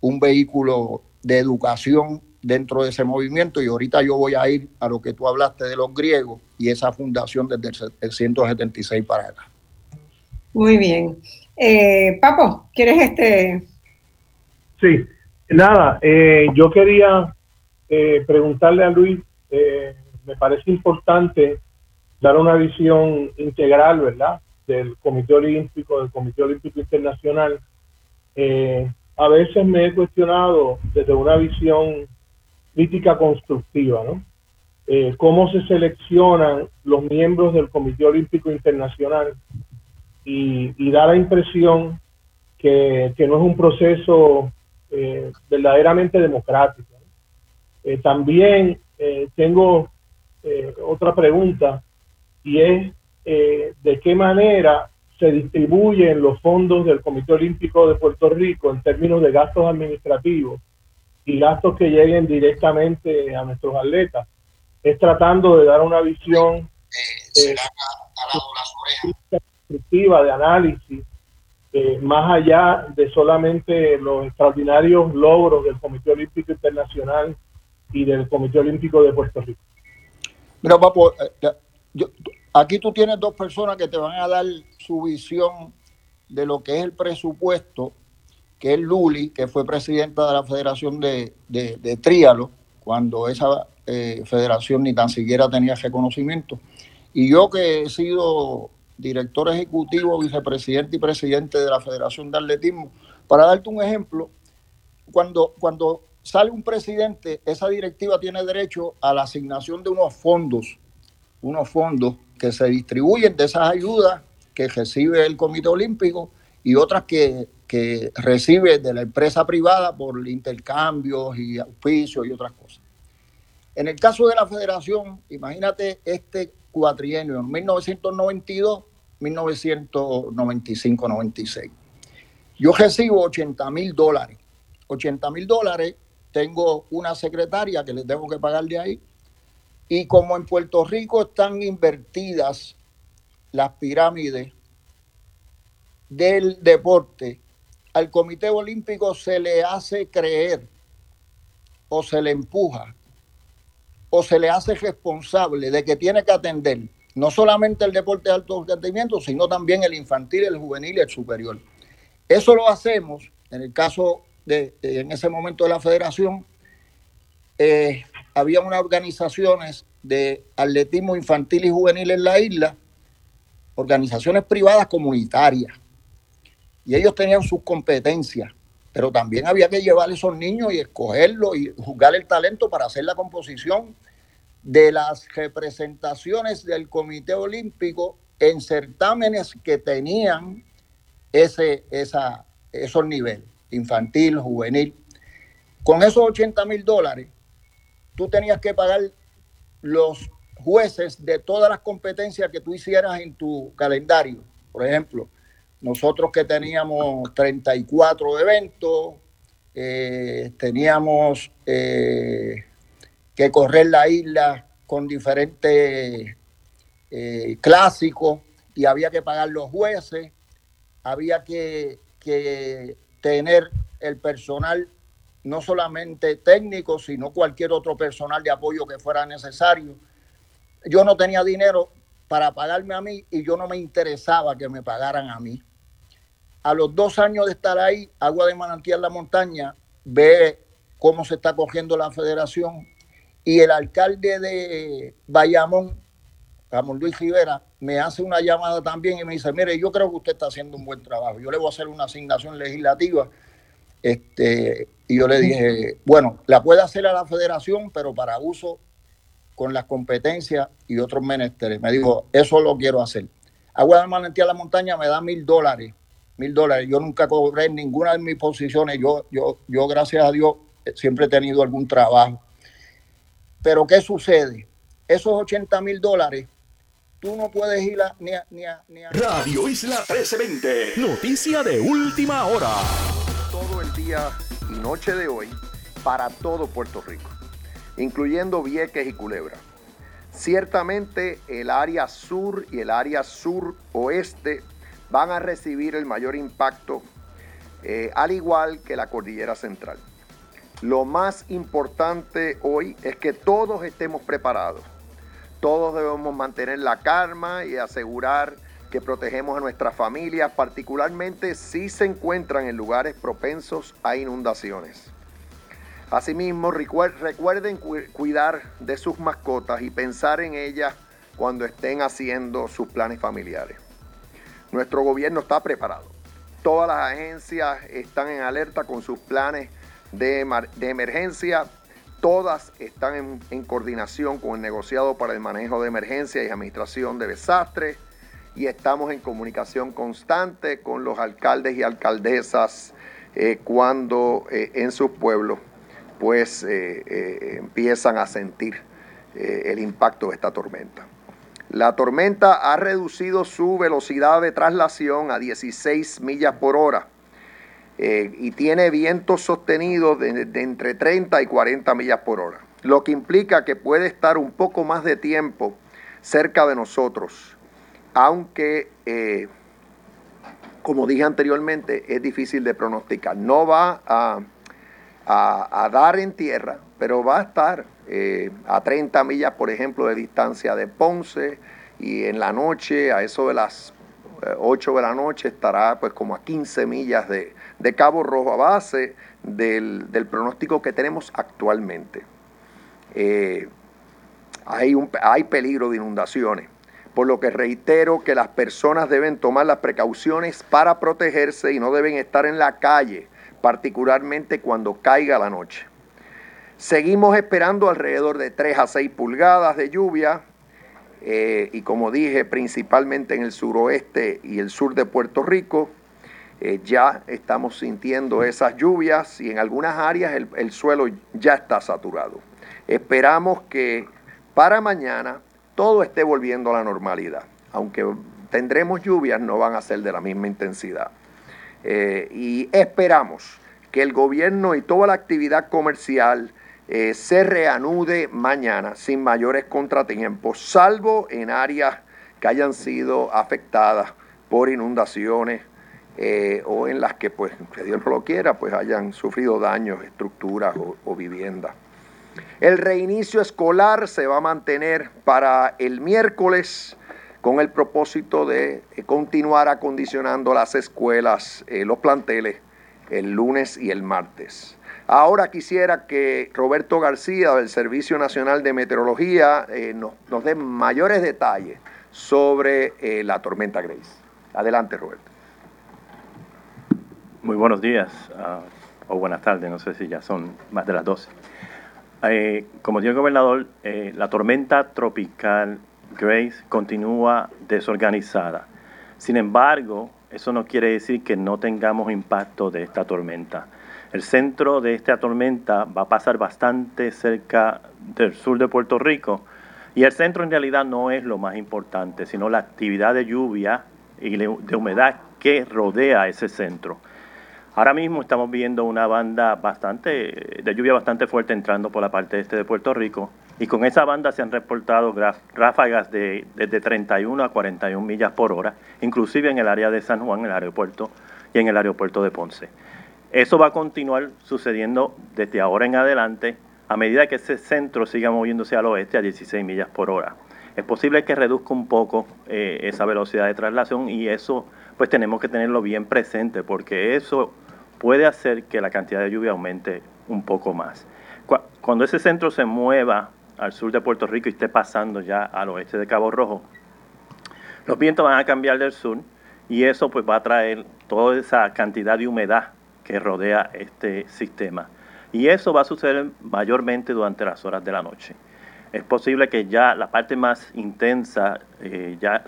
un vehículo de educación dentro de ese movimiento y ahorita yo voy a ir a lo que tú hablaste de los griegos y esa fundación desde el 176 para acá. Muy bien. Eh, Papo, ¿quieres este? Sí, nada, eh, yo quería eh, preguntarle a Luis, eh, me parece importante dar una visión integral, ¿verdad? Del Comité Olímpico, del Comité Olímpico Internacional. a veces me he cuestionado desde una visión crítica constructiva, ¿no? Eh, cómo se seleccionan los miembros del Comité Olímpico Internacional y, da la impresión que, no es un proceso eh, verdaderamente democrático. Eh, también tengo otra pregunta y es de qué manera se distribuyen los fondos del Comité Olímpico de Puerto Rico en términos de gastos administrativos y gastos que lleguen directamente a nuestros atletas. Es tratando de dar una visión eh, constructiva de análisis, eh, más allá de solamente los extraordinarios logros del Comité Olímpico Internacional y del Comité Olímpico de Puerto Rico. Mira, Papo, eh, aquí tú tienes dos personas que te van a dar su visión de lo que es el presupuesto que es Luli, que fue presidenta de la Federación de, de, Tríalo, cuando esa eh, federación ni tan siquiera tenía reconocimiento. Y yo que he sido director ejecutivo, vicepresidente y presidente de la Federación de Atletismo, para darte un ejemplo, cuando, cuando sale un presidente, esa directiva tiene derecho a la asignación de unos fondos, unos fondos que se distribuyen de esas ayudas que recibe el Comité Olímpico y otras que que recibe de la empresa privada por intercambios y auspicios y otras cosas. En el caso de la federación, imagínate este cuatrienio, 1992, 1995, 96. Yo recibo 80 mil dólares. 80 mil dólares, tengo una secretaria que les tengo que pagar de ahí. Y como en Puerto Rico están invertidas las pirámides del deporte, al Comité Olímpico se le hace creer o se le empuja o se le hace responsable de que tiene que atender no solamente el deporte de alto rendimiento, sino también el infantil, el juvenil y el superior. Eso lo hacemos en el caso en ese momento de la federación, eh, había unas organizaciones de atletismo infantil y juvenil en la isla, organizaciones privadas comunitarias y ellos tenían sus competencias, pero también había que llevar a esos niños y escogerlos y juzgar el talento para hacer la composición de las representaciones del Comité Olímpico en certámenes que tenían ese, esa, esos niveles, infantil, juvenil. Con esos 80 mil dólares, tú tenías que pagar los jueces de todas las competencias que tú hicieras en tu calendario. Por ejemplo, nosotros que teníamos 34 eventos, eh, teníamos eh, que correr la isla con diferentes eh, clásicos y había que pagar los jueces, había que, que tener el personal no solamente técnico, sino cualquier otro personal de apoyo que fuera necesario. Yo no tenía dinero para pagarme a mí y yo no me interesaba que me pagaran a mí a los dos años de estar ahí, Agua de Manantial La Montaña ve cómo se está cogiendo la federación y el alcalde de Bayamón, Ramón Luis Rivera, me hace una llamada también y me dice, mire, yo creo que usted está haciendo un buen trabajo. Yo le voy a hacer una asignación legislativa. Este, y yo le dije, bueno, la puede hacer a la federación, pero para uso con las competencias y otros menesteres. Me dijo, eso lo quiero hacer. Agua de Manantial la Montaña me da mil dólares, mil dólares. Yo nunca cobré en ninguna de mis posiciones. Yo, yo, yo, gracias a Dios, siempre he tenido algún trabajo. Pero ¿qué sucede? Esos 80 mil dólares, tú no puedes ir a, ni, a, ni, a, ni a... Radio Isla 1320, noticia de última hora. Todo el día y noche de hoy para todo Puerto Rico incluyendo Vieques y Culebra. Ciertamente el área sur y el área sur-oeste van a recibir el mayor impacto, eh, al igual que la cordillera central. Lo más importante hoy es que todos estemos preparados. Todos debemos mantener la calma y asegurar que protegemos a nuestras familias, particularmente si se encuentran en lugares propensos a inundaciones. Asimismo, recuerden cuidar de sus mascotas y pensar en ellas cuando estén haciendo sus planes familiares. Nuestro gobierno está preparado. Todas las agencias están en alerta con sus planes de, emergencia. Todas están en, coordinación con el negociado para el manejo de emergencia y administración de desastres. Y estamos en comunicación constante con los alcaldes y alcaldesas eh, cuando eh, en sus pueblos pues eh, empiezan a sentir el impacto de esta tormenta. La tormenta ha reducido su velocidad de traslación a 16 millas por hora y tiene vientos sostenidos de, entre 30 y 40 millas por hora, lo que implica que puede estar un poco más de tiempo cerca de nosotros, aunque, como dije anteriormente, es difícil de pronosticar. No va a a, dar en tierra, pero va a estar eh, a 30 millas, por ejemplo, de distancia de Ponce y en la noche, a eso de las 8 eh, de la noche, estará pues como a 15 millas de, Cabo Rojo a base del, pronóstico que tenemos actualmente. Eh, hay, un, hay peligro de inundaciones, por lo que reitero que las personas deben tomar las precauciones para protegerse y no deben estar en la calle particularmente cuando caiga la noche. Seguimos esperando alrededor de 3 a 6 pulgadas de lluvia eh, y como dije, principalmente en el suroeste y el sur de Puerto Rico. Eh, ya estamos sintiendo esas lluvias y en algunas áreas el, el suelo ya está saturado. Esperamos que para mañana todo esté volviendo a la normalidad. Aunque tendremos lluvias, no van a ser de la misma intensidad. Eh, y esperamos que el gobierno y toda la actividad comercial eh, se reanude mañana sin mayores contratiempos, salvo en áreas que hayan sido afectadas por inundaciones eh, o en las que, pues, que Dios no lo quiera, pues hayan sufrido daños, estructuras o, o viviendas. El reinicio escolar se va a mantener para el miércoles con el propósito de eh, continuar acondicionando las escuelas, eh, los planteles, el lunes y el martes. Ahora quisiera que Roberto García del Servicio Nacional de Meteorología eh, nos, dé mayores detalles sobre la tormenta Grace. Adelante, Roberto. Muy buenos días ah, o buenas tardes, no sé si ya son más de las 12. como dijo el gobernador, la tormenta tropical Grace continúa desorganizada. Sin embargo, eso no quiere decir que no tengamos impacto de esta tormenta. El centro de esta tormenta va a pasar bastante cerca del sur de Puerto Rico y el centro en realidad no es lo más importante, sino la actividad de lluvia y de humedad que rodea ese centro. Ahora mismo estamos viendo una banda bastante de lluvia bastante fuerte entrando por la parte este de Puerto Rico y con esa banda se han reportado ráfagas de desde 31 a 41 millas por hora, inclusive en el área de San Juan, el aeropuerto y en el aeropuerto de Ponce. Eso va a continuar sucediendo desde ahora en adelante a medida que ese centro siga moviéndose al oeste a 16 millas por hora. Es posible que reduzca un poco eh, esa velocidad de traslación y eso pues tenemos que tenerlo bien presente porque eso puede hacer que la cantidad de lluvia aumente un poco más. Cuando ese centro se mueva al sur de Puerto Rico y esté pasando ya al oeste de Cabo Rojo, Los vientos van a cambiar del sur y eso pues va a traer toda esa cantidad de humedad que rodea este sistema. Y eso va a suceder mayormente durante las horas de la noche. Es posible que ya la parte más intensa eh, ya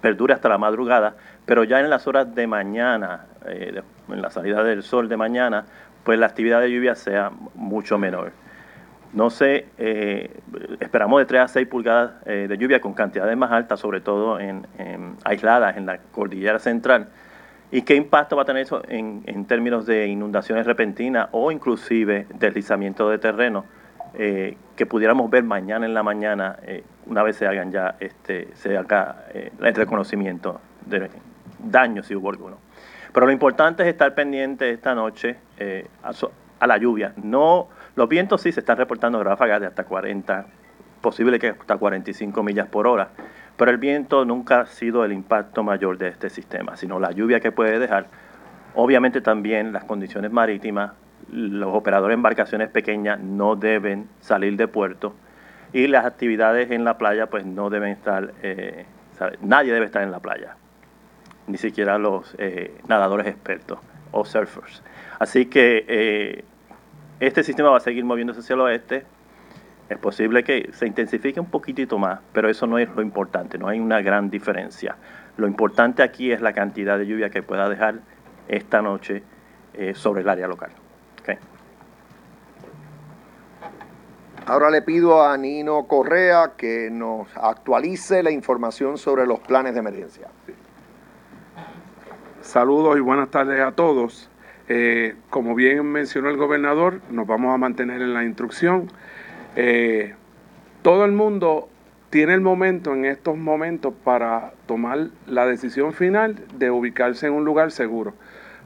perdure hasta la madrugada, pero ya en las horas de mañana, eh, en la salida del sol de mañana, pues la actividad de lluvia sea mucho menor. No sé, eh, esperamos de 3 a 6 pulgadas de lluvia con cantidades más altas, sobre todo en, aisladas en la cordillera central. ¿Y qué impacto va a tener eso en, términos de inundaciones repentinas o inclusive deslizamiento de terreno? Eh, que pudiéramos ver mañana en la mañana, eh, una vez se hagan ya, este, se haga eh, el reconocimiento de daños si hubo alguno. Pero lo importante es estar pendiente esta noche a, la lluvia. No, los vientos sí se están reportando ráfagas de hasta 40, posible que hasta 45 millas por hora, pero el viento nunca ha sido el impacto mayor de este sistema, sino la lluvia que puede dejar. Obviamente también las condiciones marítimas los operadores de embarcaciones pequeñas no deben salir de puerto y las actividades en la playa pues no deben estar, eh, nadie debe estar en la playa, ni siquiera los eh, nadadores expertos o surfers. Así que eh, este sistema va a seguir moviéndose hacia el oeste. Es posible que se intensifique un poquitito más, pero eso no es lo importante, no hay una gran diferencia. Lo importante aquí es la cantidad de lluvia que pueda dejar esta noche sobre el área local. Ahora le pido a Nino Correa que nos actualice la información sobre los planes de emergencia. Saludos y buenas tardes a todos. Eh, como bien mencionó el gobernador, nos vamos a mantener en la instrucción. Eh, todo el mundo tiene el momento en estos momentos para tomar la decisión final de ubicarse en un lugar seguro.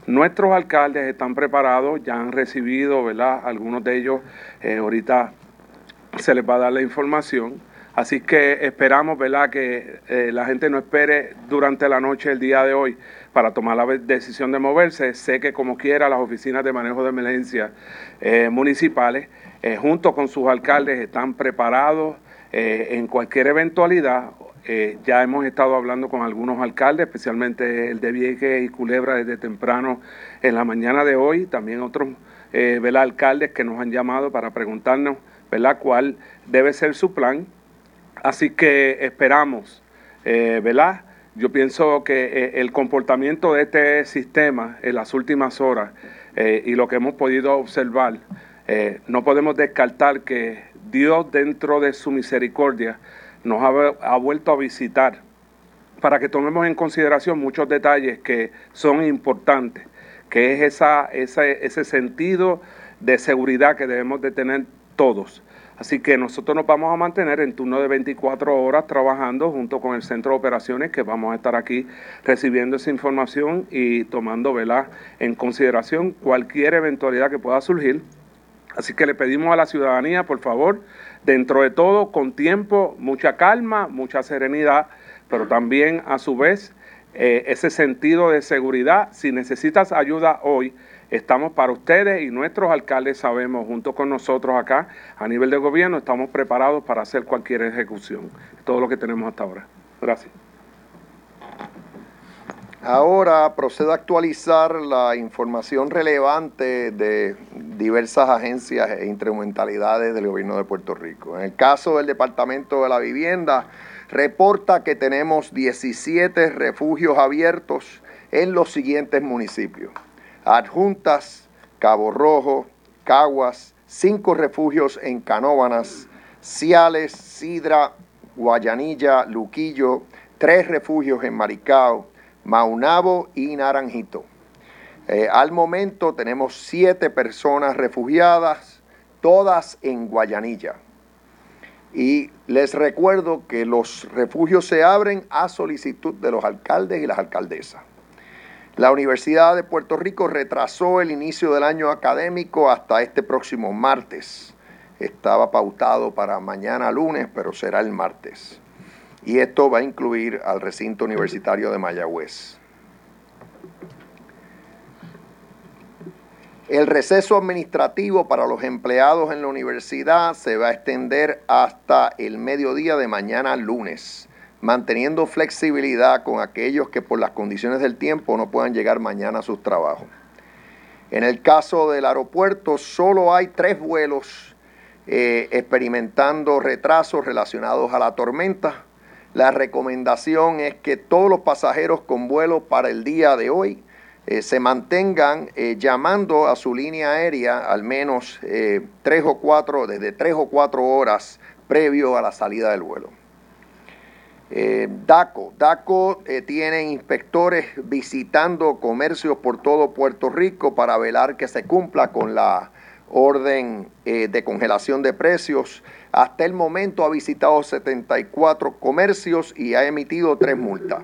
Nuestros alcaldes están preparados, ya han recibido, ¿verdad? Algunos de ellos eh, ahorita se les va a dar la información. Así que esperamos, ¿verdad?, que la gente no espere durante la noche el día de hoy para tomar la decisión de moverse. Sé que como quiera las oficinas de manejo de emergencia eh, municipales, eh, junto con sus alcaldes, están preparados en cualquier eventualidad. ya hemos estado hablando con algunos alcaldes, especialmente el de Vieques y Culebra desde temprano en la mañana de hoy. También otros alcaldes que nos han llamado para preguntarnos ¿verdad? ¿Cuál debe ser su plan? Así que esperamos, eh, ¿verdad? Yo pienso que eh, el comportamiento de este sistema en las últimas horas eh, y lo que hemos podido observar, no podemos descartar que Dios dentro de su misericordia nos ha, vuelto a visitar para que tomemos en consideración muchos detalles que son importantes, que es esa, ese sentido de seguridad que debemos de tener todos. Así que nosotros nos vamos a mantener en turno de 24 horas trabajando junto con el centro de operaciones que vamos a estar aquí recibiendo esa información y tomando en consideración cualquier eventualidad que pueda surgir. Así que le pedimos a la ciudadanía, por favor, dentro de todo, con tiempo, mucha calma, mucha serenidad, pero también a su vez eh, ese sentido de seguridad. Si necesitas ayuda hoy, Estamos para ustedes y nuestros alcaldes sabemos, junto con nosotros acá, a nivel de gobierno, estamos preparados para hacer cualquier ejecución. Todo lo que tenemos hasta ahora. Gracias. Ahora procedo a actualizar la información relevante de diversas agencias e instrumentalidades del gobierno de Puerto Rico. En el caso del Departamento de la Vivienda, reporta que tenemos 17 refugios abiertos en los siguientes municipios adjuntas, Cabo Rojo, Caguas, cinco refugios en Canóbanas, Ciales, Sidra, Guayanilla, Luquillo, tres refugios en Maricao, Maunabo y Naranjito. Eh, al momento tenemos siete personas refugiadas, todas en Guayanilla. Y les recuerdo que los refugios se abren a solicitud de los alcaldes y las alcaldesas. La Universidad de Puerto Rico retrasó el inicio del año académico hasta este próximo martes. Estaba pautado para mañana lunes, pero será el martes. Y esto va a incluir al recinto universitario de Mayagüez. El receso administrativo para los empleados en la universidad se va a extender hasta el mediodía de mañana lunes manteniendo flexibilidad con aquellos que por las condiciones del tiempo no puedan llegar mañana a sus trabajos. En el caso del aeropuerto, solo hay tres vuelos eh, experimentando retrasos relacionados a la tormenta. La recomendación es que todos los pasajeros con vuelo para el día de hoy eh, se mantengan eh, llamando a su línea aérea al menos tres o cuatro, desde tres o cuatro horas previo a la salida del vuelo. Eh, DACO. DACO eh, tiene inspectores visitando comercios por todo Puerto Rico para velar que se cumpla con la orden eh, de congelación de precios. Hasta el momento ha visitado 74 comercios y ha emitido tres multas.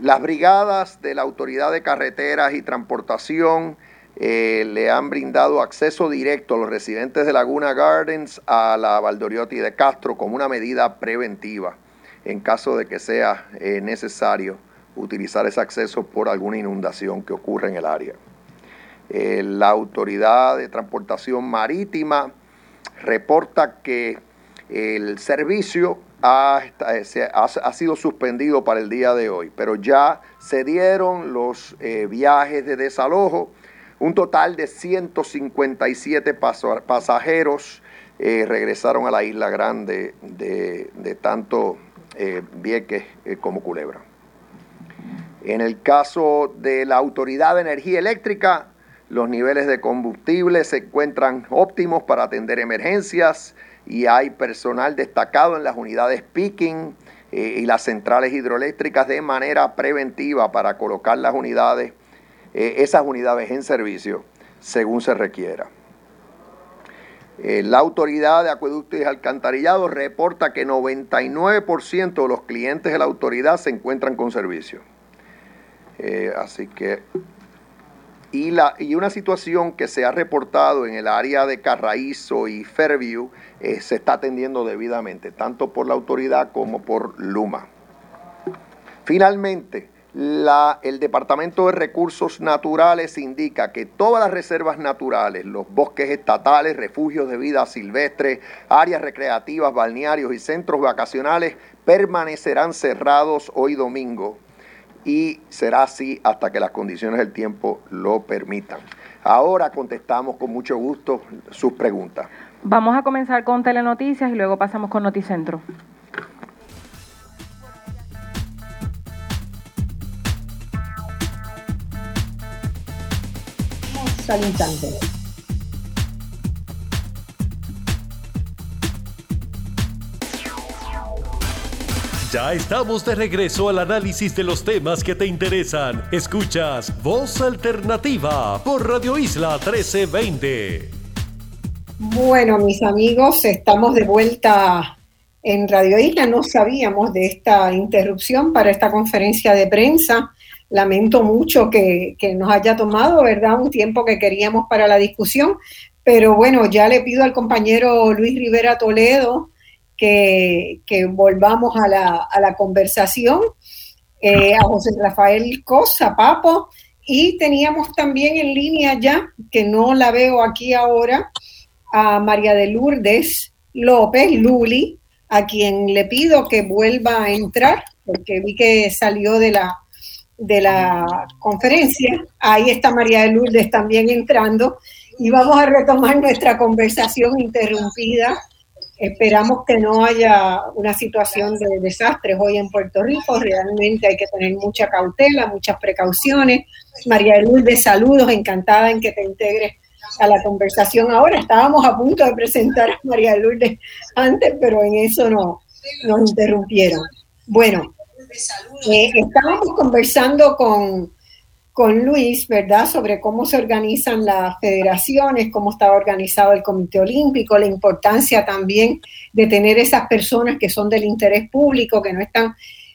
Las brigadas de la Autoridad de Carreteras y Transportación eh, le han brindado acceso directo a los residentes de Laguna Gardens a la Valdoriotti de Castro como una medida preventiva en caso de que sea eh, necesario utilizar ese acceso por alguna inundación que ocurre en el área. Eh, la Autoridad de Transportación Marítima reporta que el servicio ha, sido suspendido para el día de hoy, pero ya se dieron los viajes de desalojo un total de 157 pasajeros eh, regresaron a la isla grande de, tanto eh, Vieques eh, como Culebra. En el caso de la Autoridad de Energía Eléctrica, los niveles de combustible se encuentran óptimos para atender emergencias y hay personal destacado en las unidades picking y las centrales hidroeléctricas de manera preventiva para colocar las unidades eh, esas unidades en servicio según se requiera. Eh, la autoridad de acueductos y alcantarillado reporta que 99% de los clientes de la autoridad se encuentran con servicio. Eh, así que, y, la, y una situación que se ha reportado en el área de Carraízo y Fairview se está atendiendo debidamente, tanto por la autoridad como por Luma. Finalmente, el Departamento de Recursos Naturales indica que todas las reservas naturales, los bosques estatales, refugios de vida silvestre, áreas recreativas, balnearios y centros vacacionales permanecerán cerrados hoy domingo y será así hasta que las condiciones del tiempo lo permitan. Ahora contestamos con mucho gusto sus preguntas. Vamos a comenzar con Telenoticias y luego pasamos con Noticentro. Ya estamos de regreso al análisis de los temas que te interesan. Escuchas Voz Alternativa por Radio Isla 1320. Bueno, mis amigos, estamos de vuelta en Radio Isla. No sabíamos de esta interrupción para esta conferencia de prensa lamento mucho que, nos haya tomado, ¿verdad? Un tiempo que queríamos para la discusión, pero bueno, ya le pido al compañero Luis Rivera Toledo que, volvamos a la, conversación, eh, a José Rafael Cosa, Papo, y teníamos también en línea ya, que no la veo aquí ahora, a María de Lourdes López, Luli, a quien le pido que vuelva a entrar, porque vi que salió de la, de la conferencia. Ahí está María de Lourdes también entrando y vamos a retomar nuestra conversación interrumpida. Esperamos que no haya una situación de desastres hoy en Puerto Rico. Realmente hay que tener mucha cautela, muchas precauciones. María de Lourdes, saludos, encantada en que te integres a la conversación ahora. Estábamos a punto de presentar a María de Lourdes antes, pero en eso no, nos interrumpieron. Bueno, eh, estábamos conversando con, con Luis, ¿verdad?, sobre cómo se organizan las federaciones, cómo está organizado el Comité Olímpico, la importancia también de tener esas personas que son del interés público, que no están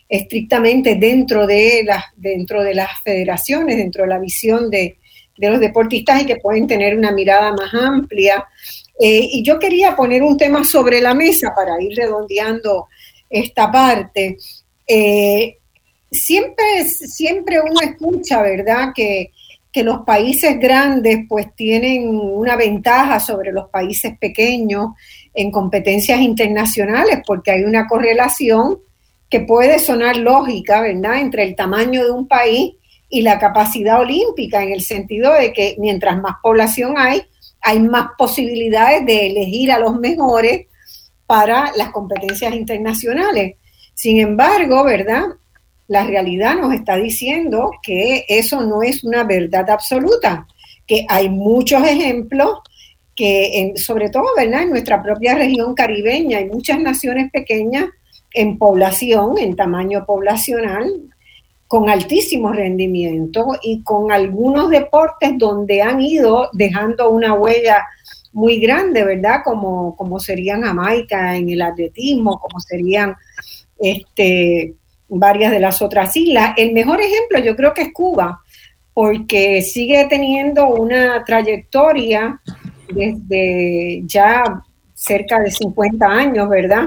estrictamente dentro de las, dentro de las federaciones, dentro de la visión de, los deportistas y que pueden tener una mirada más amplia. Eh, y yo quería poner un tema sobre la mesa para ir redondeando esta parte. Eh, siempre, siempre uno escucha, ¿verdad? Que, que los países grandes pues tienen una ventaja sobre los países pequeños en competencias internacionales porque hay una correlación que puede sonar lógica, ¿verdad?, entre el tamaño de un país y la capacidad olímpica, en el sentido de que mientras más población hay, hay más posibilidades de elegir a los mejores para las competencias internacionales. Sin embargo, ¿verdad? La realidad nos está diciendo que eso no es una verdad absoluta, que hay muchos ejemplos que, sobre todo, ¿verdad? En nuestra propia región caribeña hay muchas naciones pequeñas en población, en tamaño poblacional, con altísimo rendimiento y con algunos deportes donde han ido dejando una huella muy grande, ¿verdad? Como, como serían Jamaica en el atletismo, como serían este, varias de las otras islas. El mejor ejemplo yo creo que es Cuba, porque sigue teniendo una trayectoria desde ya cerca de 50 años, ¿verdad?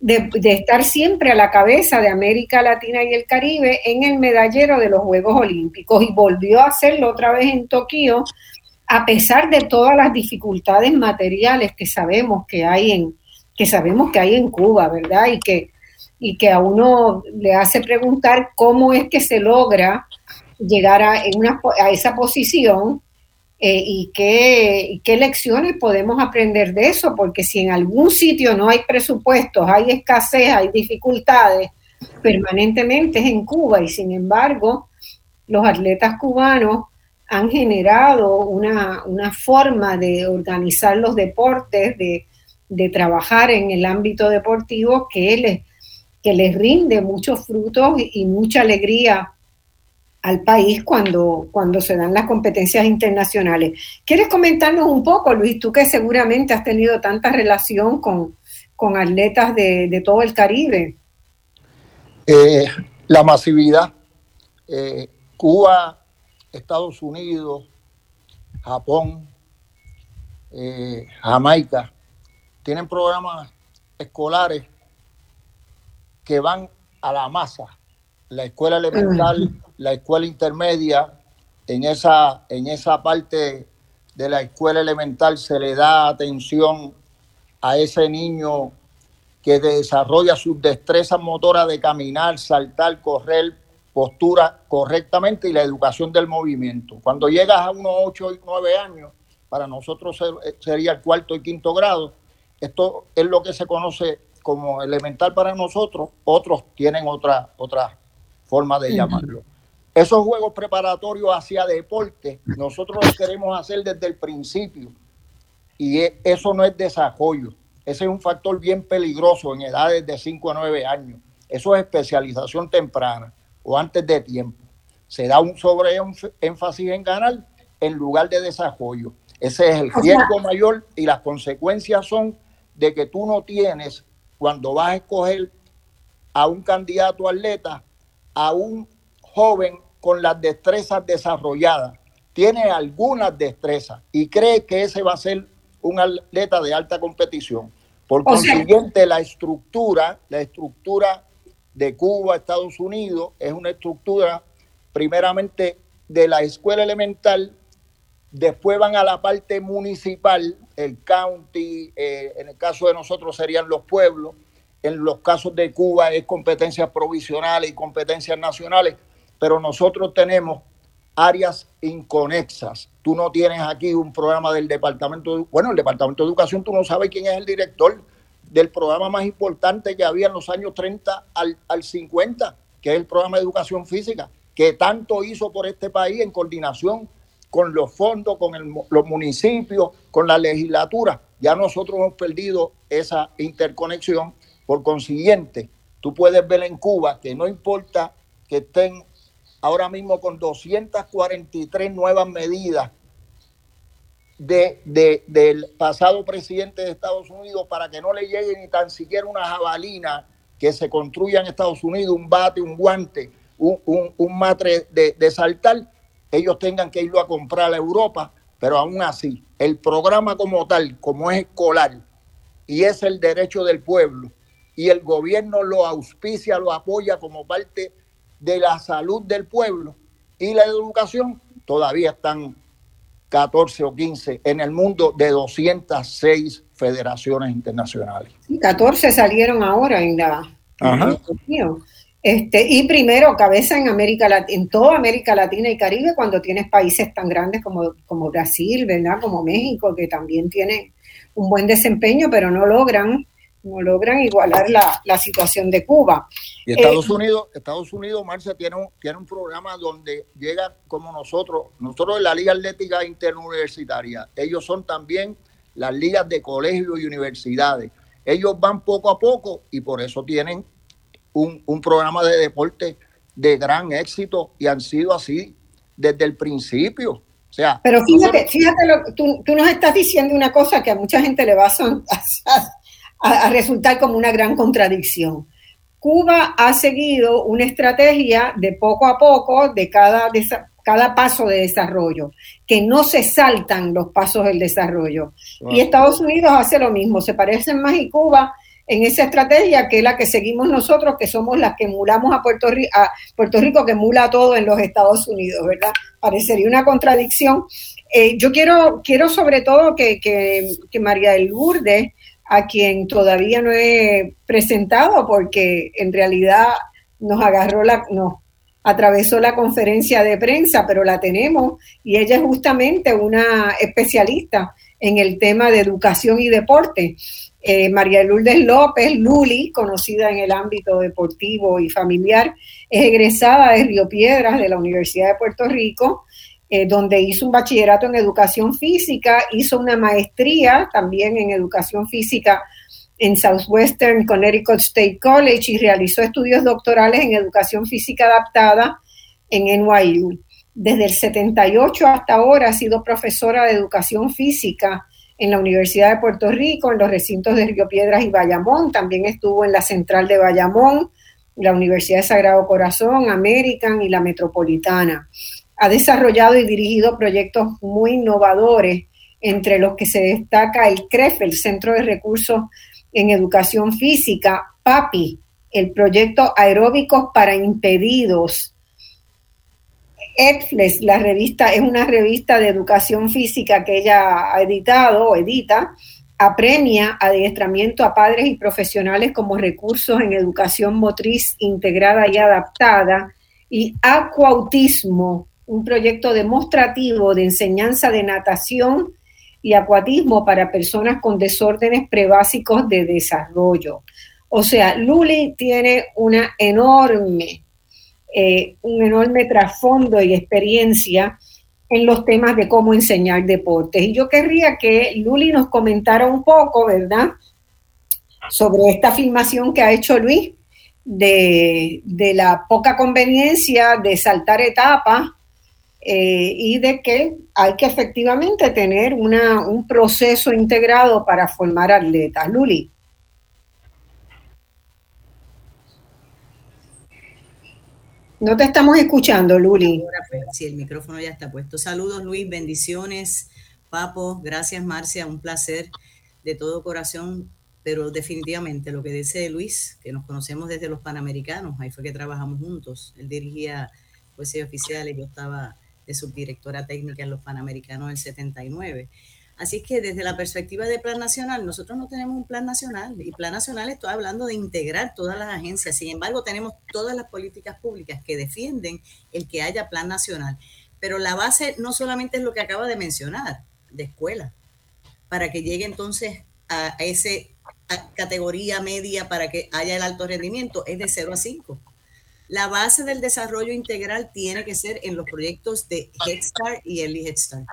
De, estar siempre a la cabeza de América Latina y el Caribe en el medallero de los Juegos Olímpicos y volvió a hacerlo otra vez en Tokio, a pesar de todas las dificultades materiales que sabemos que hay en, que sabemos que hay en Cuba, ¿verdad? Y que, y que a uno le hace preguntar cómo es que se logra llegar a, a esa posición eh, y, qué, qué lecciones podemos aprender de eso, porque si en algún sitio no hay presupuestos, hay escasez, hay dificultades permanentemente es en Cuba y sin embargo los atletas cubanos han generado una, forma de organizar los deportes, de, de, trabajar en el ámbito deportivo que les, que les rinde muchos frutos y mucha alegría al país cuando, cuando se dan las competencias internacionales. ¿Quieres comentarnos un poco, Luis, tú que seguramente has tenido tanta relación con, atletas de, todo el Caribe? Eh, la masividad. Eh, Cuba, Estados Unidos, Japón, eh, Jamaica, tienen programas escolares que van a la masa. La escuela elemental la escuela intermedia, en esa, en esa parte de la escuela elemental se le da atención a ese niño que desarrolla sus destrezas motoras de caminar, saltar, correr, postura correctamente y la educación del movimiento. Cuando llegas a unos 8 y 9 años, para nosotros sería el cuarto y quinto grado, esto es lo que se conoce como elemental para nosotros, otros tienen otra, otra forma de llamarlo. Esos juegos preparatorios hacia deporte, nosotros los queremos hacer desde el principio. Y e, eso no es desarrollo. Ese es un factor bien peligroso en edades de 5 a 9 años. Eso es especialización temprana o antes de tiempo. Se da un sobre énfasis en ganar en lugar de desarrollo. Ese es el riesgo mayor y las consecuencias son de que tú no tienes, cuando vas a escoger a un candidato atleta, a un joven con las destrezas desarrolladas, tiene algunas destrezas y cree que ese va a ser un atleta de alta competición. Por consiguiente, la estructura, la estructura de Cuba, Estados Unidos, es una estructura primeramente de la escuela elemental, después van a la parte municipal, el county, eh, en el caso de nosotros serían los pueblos, en los casos de Cuba es competencias provisionales y competencias nacionales, pero nosotros tenemos áreas inconexas. Tú no tienes aquí un programa del departamento, de, bueno, el departamento de educación, tú no sabes quién es el director del programa más importante que había en los años 30 al, al 50, que es el programa de educación física, que tanto hizo por este país en coordinación con los fondos, con los municipios, con la legislatura. Ya nosotros hemos perdido esa interconexión. Por consiguiente, tú puedes ver en Cuba que no importa que estén ahora mismo con 243 nuevas medidas de, del pasado presidente de Estados Unidos para que no le llegue ni tan siquiera una jabalina que se construya en Estados Unidos, un bate, un guante, un, un, matre de, saltar, ellos tengan que irlo a comprar a Europa, pero aún así, el programa como tal, como es escolar, y es el derecho del pueblo, y el gobierno lo auspicia, lo apoya como parte de la salud del pueblo y la educación, todavía están 14 o 15 en el mundo de 206 federaciones internacionales. 14 salieron ahora en la... Ajá. Este, y primero, cabeza en América en toda América Latina y Caribe, cuando tienes países tan grandes como, como Brasil, ¿verdad? Como México, que también tienen un buen desempeño, pero no logran, no logran igualar la, situación de Cuba. Y Estados Unidos, Estados Unidos, Marcia, tiene un, tiene un programa donde llega como nosotros, nosotros en la Liga Atlética Interuniversitaria, ellos son también las ligas de colegios y universidades. Ellos van poco a poco y por eso tienen un, programa de deporte de gran éxito y han sido así desde el principio. O sea, Pero fíjate, fíjate lo, tú, tú, nos estás diciendo una cosa que a mucha gente le va a, a, resultar como una gran contradicción. Cuba ha seguido una estrategia de poco a poco de cada, de cada paso de desarrollo, que no se saltan los pasos del desarrollo. Y Estados Unidos hace lo mismo, se parecen más y Cuba en esa estrategia que es la que seguimos nosotros, que somos las que emulamos a Puerto, Rico, a Puerto Rico, que emula todo en los Estados Unidos, ¿verdad? Parecería una contradicción. Eh, yo quiero, quiero sobre todo que, que, María del Lourdes, a quien todavía no he presentado, porque en realidad nos agarró la, nos atravesó la conferencia de prensa, pero la tenemos, y ella es justamente una especialista en el tema de educación y deporte. Eh, María Lourdes López, Luli, conocida en el ámbito deportivo y familiar, es egresada de Río Piedras de la Universidad de Puerto Rico, eh, donde hizo un bachillerato en educación física, hizo una maestría también en educación física en Southwestern Connecticut State College y realizó estudios doctorales en educación física adaptada en NYU. Desde el 78 hasta ahora ha sido profesora de educación física en la Universidad de Puerto Rico, en los recintos de Río Piedras y Bayamón, también estuvo en la Central de Bayamón, la Universidad de Sagrado Corazón, American y la Metropolitana. Ha desarrollado y dirigido proyectos muy innovadores, entre los que se destaca el CREF, el Centro de Recursos en Educación Física, PAPI, el proyecto Aeróbicos para Impedidos, EDFLES, la revista, es una revista de educación física que ella ha editado o edita, apremia adiestramiento a padres y profesionales como recursos en educación motriz integrada y adaptada, y Acuautismo, un proyecto demostrativo de enseñanza de natación y acuatismo para personas con desórdenes prebásicos de desarrollo. O sea, Luli tiene una enorme eh, un enorme trasfondo y experiencia en los temas de cómo enseñar deportes. Y yo querría que Luli nos comentara un poco, ¿verdad?, sobre esta filmación que ha hecho Luis de, la poca conveniencia de saltar etapas eh, y de que hay que efectivamente tener una, un proceso integrado para formar atletas. Luli. No te estamos escuchando, Luli. Pues, sí, el micrófono ya está puesto. Saludos, Luis, bendiciones. Papo, gracias, Marcia, un placer de todo corazón. Pero definitivamente lo que dice Luis, que nos conocemos desde los Panamericanos, ahí fue que trabajamos juntos. Él dirigía poesía oficial y yo estaba de subdirectora técnica en los Panamericanos del 79. Así que desde la perspectiva de plan nacional, nosotros no tenemos un plan nacional y plan nacional estoy hablando de integrar todas las agencias. Sin embargo, tenemos todas las políticas públicas que defienden el que haya plan nacional. Pero la base no solamente es lo que acaba de mencionar, de escuela, para que llegue entonces a, esa categoría media para que haya el alto rendimiento, es de 0 a 5. La base del desarrollo integral tiene que ser en los proyectos de Head Start y Early Head Start.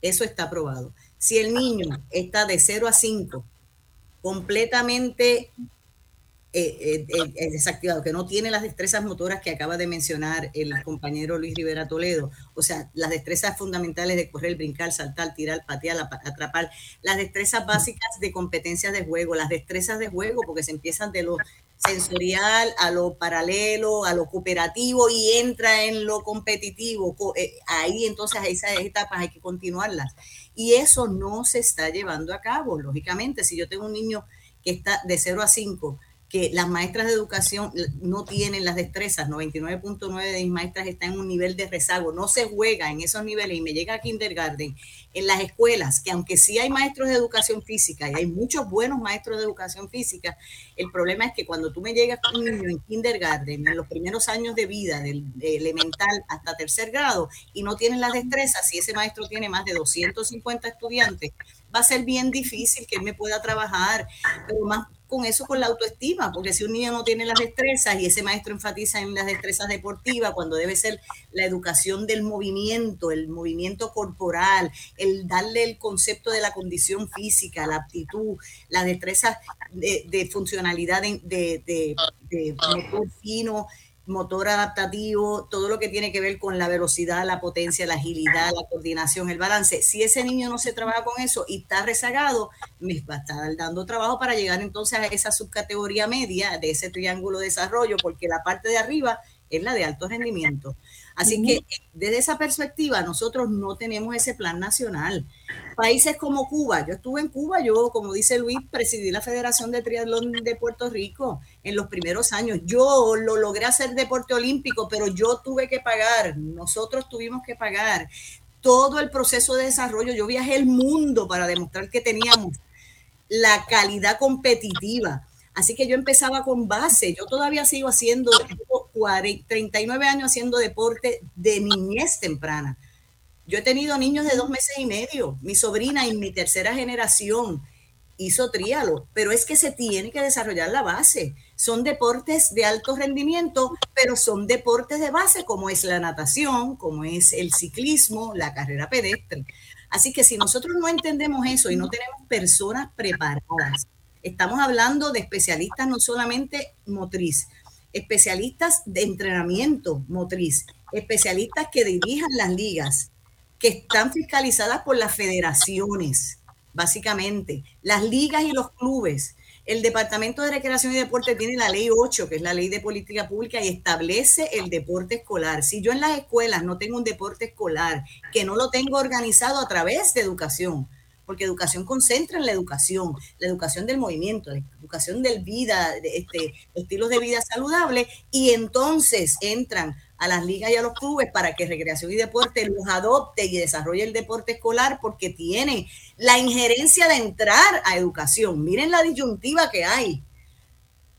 Eso está aprobado. Si el niño está de 0 a 5 completamente eh, eh, eh, desactivado, que no tiene las destrezas motoras que acaba de mencionar el compañero Luis Rivera Toledo, o sea, las destrezas fundamentales de correr, brincar, saltar, tirar, patear, atrapar, las destrezas básicas de competencias de juego, las destrezas de juego, porque se empiezan de lo sensorial a lo paralelo, a lo cooperativo y entra en lo competitivo. Ahí entonces esas etapas hay que continuarlas. Y eso no se está llevando a cabo. Lógicamente, si yo tengo un niño que está de 0 a 5, que las maestras de educación no tienen las destrezas, 99.9 de mis maestras están en un nivel de rezago, no se juega en esos niveles y me llega a kindergarten, en las escuelas, que aunque sí hay maestros de educación física y hay muchos buenos maestros de educación física, el problema es que cuando tú me llegas con un niño en kindergarten, en los primeros años de vida, del elemental hasta tercer grado, y no tienes las destrezas, si ese maestro tiene más de 250 estudiantes, va a ser bien difícil que él me pueda trabajar, pero más con eso, con la autoestima, porque si un niño no tiene las destrezas y ese maestro enfatiza en las destrezas deportivas, cuando debe ser la educación del movimiento, el movimiento corporal, el darle el concepto de la condición física, la aptitud, las destrezas de, funcionalidad de, de, de fino, motor adaptativo, todo lo que tiene que ver con la velocidad, la potencia, la agilidad, la coordinación, el balance. Si ese niño no se trabaja con eso y está rezagado, me va a estar dando trabajo para llegar entonces a esa subcategoría media de ese triángulo de desarrollo, porque la parte de arriba es la de alto rendimiento. Así que desde esa perspectiva nosotros no tenemos ese plan nacional. Países como Cuba, yo estuve en Cuba, yo como dice Luis, presidí la Federación de Triatlón de Puerto Rico en los primeros años. Yo lo logré hacer deporte olímpico, pero yo tuve que pagar, nosotros tuvimos que pagar todo el proceso de desarrollo. Yo viajé el mundo para demostrar que teníamos la calidad competitiva Así que yo empezaba con base. Yo todavía sigo haciendo, 39 años haciendo deporte de niñez temprana. Yo he tenido niños de dos meses y medio. Mi sobrina y mi tercera generación hizo tríalo, pero es que se tiene que desarrollar la base. Son deportes de alto rendimiento, pero son deportes de base como es la natación, como es el ciclismo, la carrera pedestre. Así que si nosotros no entendemos eso y no tenemos personas preparadas Estamos hablando de especialistas no solamente motriz, especialistas de entrenamiento motriz, especialistas que dirijan las ligas, que están fiscalizadas por las federaciones, básicamente, las ligas y los clubes. El Departamento de Recreación y Deporte tiene la ley 8, que es la ley de política pública, y establece el deporte escolar. Si yo en las escuelas no tengo un deporte escolar, que no lo tengo organizado a través de educación, porque educación concentra en la educación, la educación del movimiento, la educación del vida, de este, estilos de vida saludables, y entonces entran a las ligas y a los clubes para que Recreación y Deporte los adopte y desarrolle el deporte escolar porque tiene la injerencia de entrar a educación. Miren la disyuntiva que hay.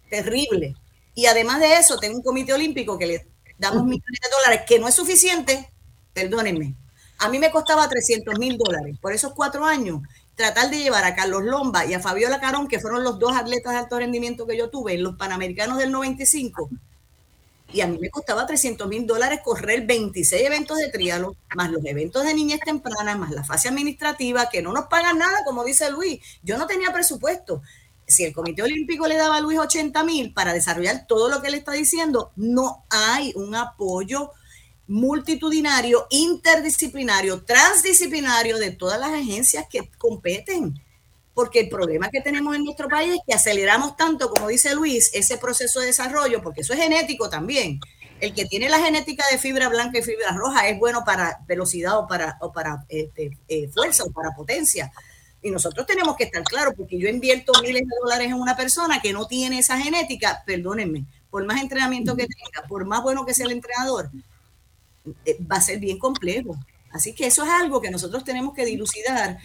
Terrible. Y además de eso, tengo un comité olímpico que le damos millones de dólares, que no es suficiente, perdónenme, a mí me costaba 300 mil dólares por esos cuatro años tratar de llevar a Carlos Lomba y a Fabiola Carón, que fueron los dos atletas de alto rendimiento que yo tuve en los Panamericanos del 95. Y a mí me costaba 300 mil dólares correr 26 eventos de trialo, más los eventos de niñez temprana, más la fase administrativa, que no nos pagan nada, como dice Luis. Yo no tenía presupuesto. Si el Comité Olímpico le daba a Luis 80 mil para desarrollar todo lo que él está diciendo, no hay un apoyo multitudinario, interdisciplinario, transdisciplinario de todas las agencias que competen. Porque el problema que tenemos en nuestro país es que aceleramos tanto, como dice Luis, ese proceso de desarrollo, porque eso es genético también. El que tiene la genética de fibra blanca y fibra roja es bueno para velocidad o para, o para este, eh, fuerza o para potencia. Y nosotros tenemos que estar claros, porque yo invierto miles de dólares en una persona que no tiene esa genética, perdónenme, por más entrenamiento que tenga, por más bueno que sea el entrenador, va a ser bien complejo. Así que eso es algo que nosotros tenemos que dilucidar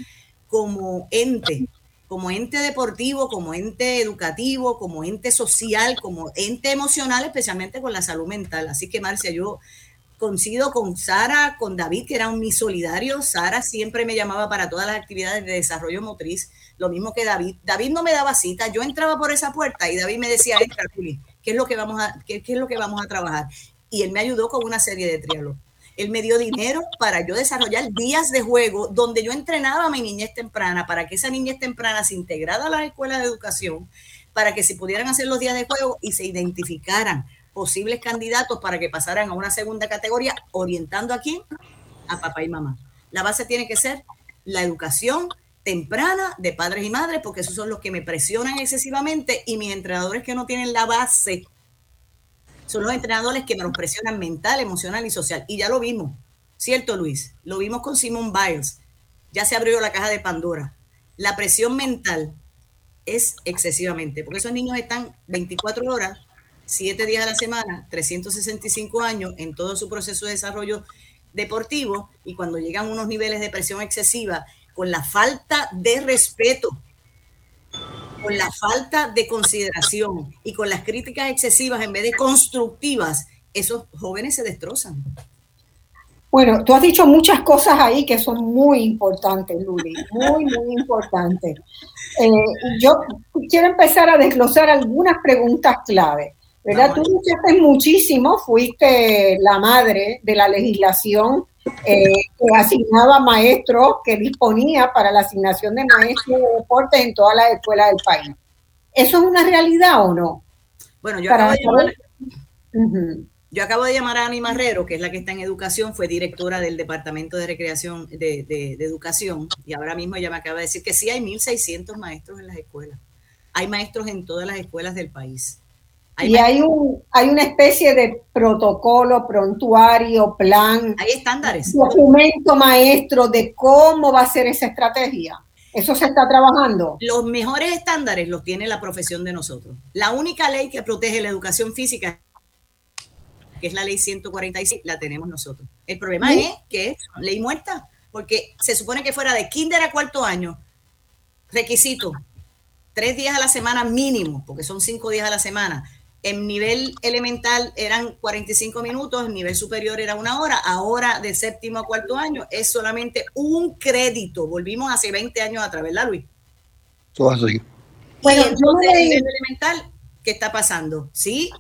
como ente, como ente deportivo, como ente educativo, como ente social, como ente emocional, especialmente con la salud mental. Así que, Marcia, yo coincido con Sara, con David, que era un mi solidario. Sara siempre me llamaba para todas las actividades de desarrollo motriz, lo mismo que David. David no me daba cita, yo entraba por esa puerta y David me decía, entra, ¿qué es lo que qué es lo que vamos a trabajar? Y él me ayudó con una serie de triálogos. Él me dio dinero para yo desarrollar días de juego donde yo entrenaba a mi niñez temprana para que esa niñez temprana se integrara a la escuela de educación, para que se pudieran hacer los días de juego y se identificaran posibles candidatos para que pasaran a una segunda categoría, orientando a quién? A papá y mamá. La base tiene que ser la educación temprana de padres y madres, porque esos son los que me presionan excesivamente y mis entrenadores que no tienen la base son los entrenadores que nos presionan mental, emocional y social. Y ya lo vimos, ¿cierto, Luis? Lo vimos con Simon Biles. Ya se abrió la caja de Pandora. La presión mental es excesivamente, porque esos niños están 24 horas, 7 días a la semana, 365 años en todo su proceso de desarrollo deportivo y cuando llegan unos niveles de presión excesiva, con la falta de respeto, con la falta de consideración y con las críticas excesivas en vez de constructivas, esos jóvenes se destrozan. Bueno, tú has dicho muchas cosas ahí que son muy importantes, Luli, muy, muy importantes. Eh, yo quiero empezar a desglosar algunas preguntas clave. ¿Verdad? Tú luchaste muchísimo, fuiste la madre de la legislación eh, que asignaba maestros, que disponía para la asignación de maestros de deporte en todas las escuelas del país. ¿Eso es una realidad o no? Bueno, yo acabo de llamar, yo acabo de llamar a Ani Marrero, que es la que está en educación, fue directora del Departamento de Recreación de, Educación, y ahora mismo ella me acaba de decir que sí hay 1.600 maestros en las escuelas. Hay maestros en todas las escuelas del país. Y hay, un, hay una especie de protocolo, prontuario, plan. Hay estándares. Documento maestro de cómo va a ser esa estrategia. ¿Eso se está trabajando? Los mejores estándares los tiene la profesión de nosotros. La única ley que protege la educación física que es la ley 146, la tenemos nosotros. El problema es que es ley muerta, porque se supone que fuera de kinder a cuarto año, requisito, tres días a la semana mínimo, porque son cinco días a la semana. En nivel elemental eran 45 minutos, en nivel superior era una hora, ahora de séptimo a cuarto año es solamente un crédito. Volvimos hace 20 años atrás, ¿verdad, Luis? Todo así. Bueno, entonces, nivel elemental, ¿qué está pasando? Sí,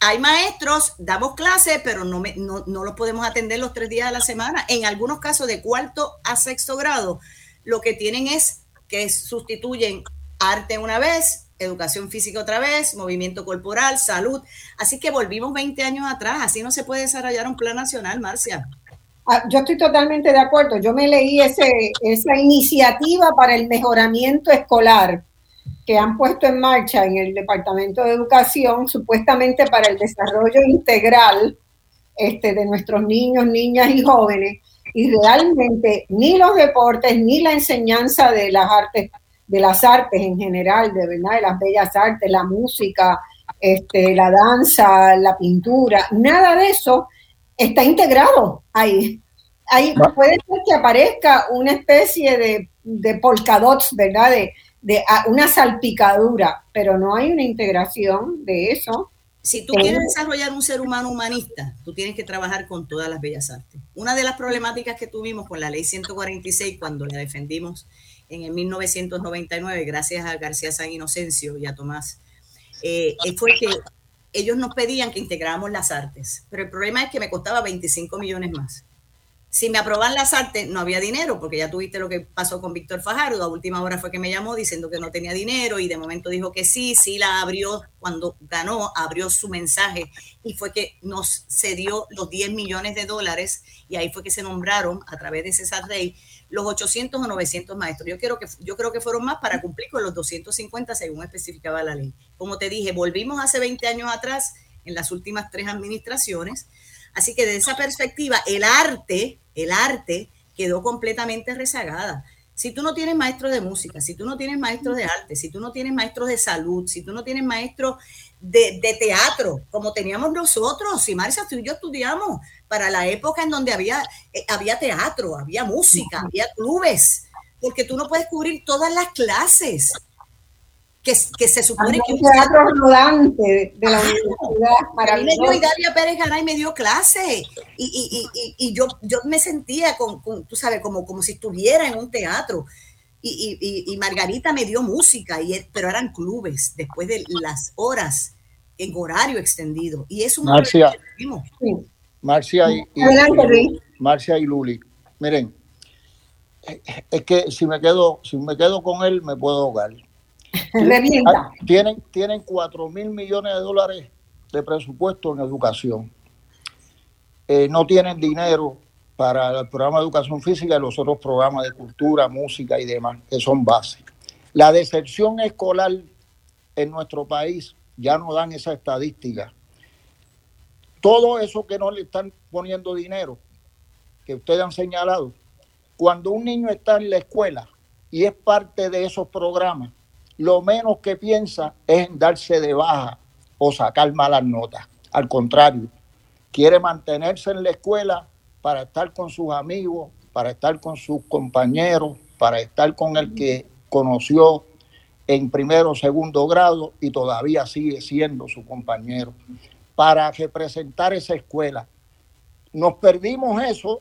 hay maestros, damos clases, pero no, me, no, no los podemos atender los tres días a la semana. En algunos casos de cuarto a sexto grado, lo que tienen es que sustituyen arte una vez, educación física otra vez, movimiento corporal, salud. Así que volvimos 20 años atrás. Así no se puede desarrollar un plan nacional, Marcia. Ah, yo estoy totalmente de acuerdo. Yo me leí ese, esa iniciativa para el mejoramiento escolar que han puesto en marcha en el Departamento de Educación, supuestamente para el desarrollo integral este, de nuestros niños, niñas y jóvenes, y realmente ni los deportes ni la enseñanza de las artes, de las artes en general, de verdad, de las bellas artes, la música, este, la danza, la pintura, nada de eso está integrado ahí. Ahí puede ser que aparezca una especie de, de polkadots, ¿verdad? De, de una salpicadura, pero no hay una integración de eso. Si tú quieres desarrollar un ser humano humanista, tú tienes que trabajar con todas las bellas artes. Una de las problemáticas que tuvimos con la ley 146 cuando la defendimos en el 1999, gracias a García San Inocencio y a Tomás, eh, fue que ellos nos pedían que integráramos las artes, pero el problema es que me costaba 25 millones más si me aproban las artes, no había dinero, porque ya tuviste lo que pasó con Víctor Fajardo. A última hora fue que me llamó diciendo que no tenía dinero y de momento dijo que sí, sí la abrió cuando ganó, abrió su mensaje y fue que nos cedió los 10 millones de dólares y ahí fue que se nombraron a través de César Rey los 800 o 900 maestros. Yo, quiero que, yo creo que fueron más para cumplir con los 250 según especificaba la ley. Como te dije, volvimos hace 20 años atrás en las últimas tres administraciones. Así que de esa perspectiva, el arte el arte quedó completamente rezagada. Si tú no tienes maestros de música, si tú no tienes maestros de arte, si tú no tienes maestros de salud, si tú no tienes maestros de, teatro, como teníamos nosotros, si Marcia, tú y yo estudiamos para la época en donde había, eh, había teatro, había música, había clubes, porque tú no puedes cubrir todas las clases que, se supone que... Un teatro rodante de la universidad. A mí me dio Daria Pérez Garay me dio clase y, y, y, yo, yo me sentía, con, tú sabes, como, como si estuviera en un teatro. Y, Margarita me dio música, y, pero eran clubes después de las horas en horario extendido. Y es un Marcia, Marcia y, Marcia y Luli. Miren, es que si me quedo, si me quedo con él, me puedo ahogar. Ah, tienen, tienen 4 mil millones de dólares de presupuesto en educación. Eh, no tienen dinero para el programa de educación física y los otros programas de cultura, música y demás, que son bases. La decepción escolar en nuestro país ya no dan esa estadística. Todo eso que no le están poniendo dinero, que ustedes han señalado, cuando un niño está en la escuela y es parte de esos programas, lo menos que piensa es en darse de baja o sacar malas notas. Al contrario, quiere mantenerse en la escuela para estar con sus amigos, para estar con sus compañeros, para estar con el que conoció en primero o segundo grado y todavía sigue siendo su compañero, para representar esa escuela. Nos perdimos eso,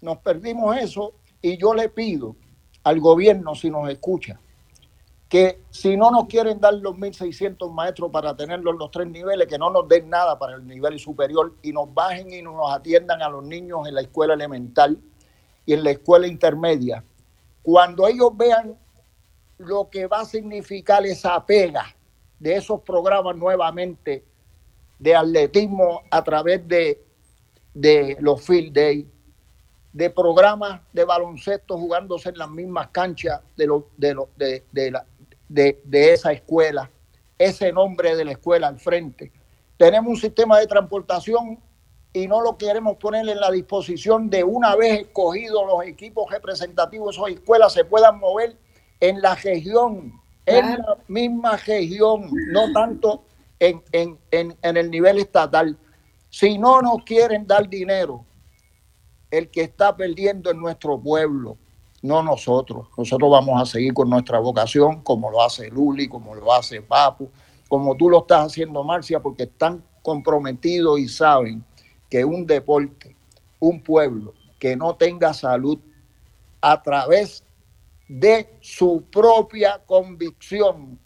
nos perdimos eso y yo le pido al gobierno, si nos escucha, que si no nos quieren dar los 1.600 maestros para tenerlos en los tres niveles, que no nos den nada para el nivel superior y nos bajen y nos atiendan a los niños en la escuela elemental y en la escuela intermedia. Cuando ellos vean lo que va a significar esa pega de esos programas nuevamente de atletismo a través de, de los field day, de programas de baloncesto jugándose en las mismas canchas de, los de, de, de, la, de, esa escuela, ese nombre de la escuela al frente. Tenemos un sistema de transportación y no lo queremos poner en la disposición de una vez escogidos los equipos representativos de esas escuelas se puedan mover en la región, en la misma región, no tanto en, en, en, en el nivel estatal. Si no nos quieren dar dinero, el que está perdiendo en nuestro pueblo, no nosotros. Nosotros vamos a seguir con nuestra vocación, como lo hace Luli, como lo hace Papu, como tú lo estás haciendo, Marcia, porque están comprometidos y saben que un deporte, un pueblo que no tenga salud a través de su propia convicción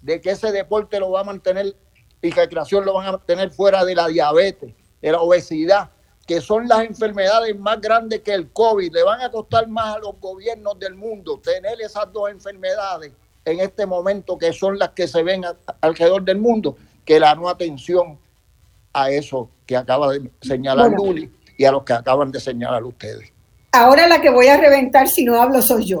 de que ese deporte lo va a mantener y recreación lo van a mantener fuera de la diabetes, de la obesidad, que son las enfermedades más grandes que el COVID. Le van a costar más a los gobiernos del mundo tener esas dos enfermedades en este momento, que son las que se ven alrededor del mundo, que la no atención a eso que acaba de señalar Luli y a los que acaban de señalar ustedes. Ahora la que voy a reventar si no hablo soy yo.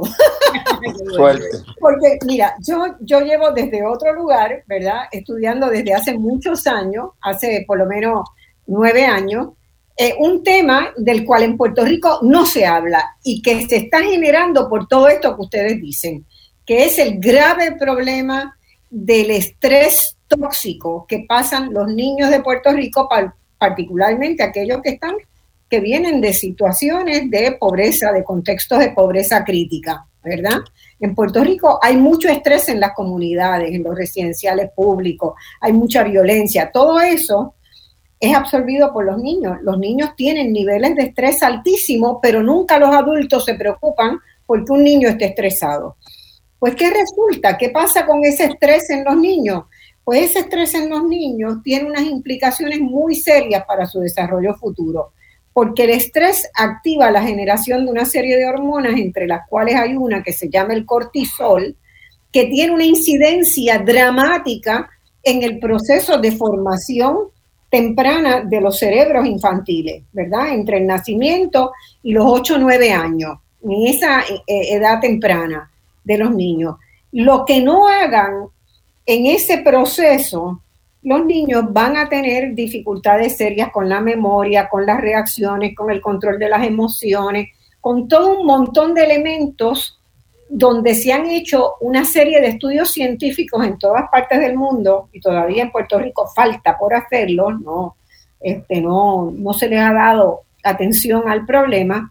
Suerte. Porque mira, yo, yo llevo desde otro lugar, ¿verdad? Estudiando desde hace muchos años, hace por lo menos nueve años, eh, un tema del cual en Puerto Rico no se habla y que se está generando por todo esto que ustedes dicen, que es el grave problema del estrés tóxico que pasan los niños de Puerto Rico, particularmente aquellos que están que vienen de situaciones de pobreza, de contextos de pobreza crítica, ¿verdad? En Puerto Rico hay mucho estrés en las comunidades, en los residenciales públicos, hay mucha violencia, todo eso es absorbido por los niños. Los niños tienen niveles de estrés altísimos, pero nunca los adultos se preocupan porque un niño esté estresado. Pues, ¿qué resulta? ¿Qué pasa con ese estrés en los niños? Pues ese estrés en los niños tiene unas implicaciones muy serias para su desarrollo futuro, porque el estrés activa la generación de una serie de hormonas, entre las cuales hay una que se llama el cortisol, que tiene una incidencia dramática en el proceso de formación temprana de los cerebros infantiles, ¿verdad? Entre el nacimiento y los 8 o 9 años, en esa eh, edad temprana de los niños. Lo que no hagan en ese proceso, los niños van a tener dificultades serias con la memoria, con las reacciones, con el control de las emociones, con todo un montón de elementos donde se han hecho una serie de estudios científicos en todas partes del mundo y todavía en Puerto Rico falta por hacerlo, no, este, no, no se les ha dado atención al problema,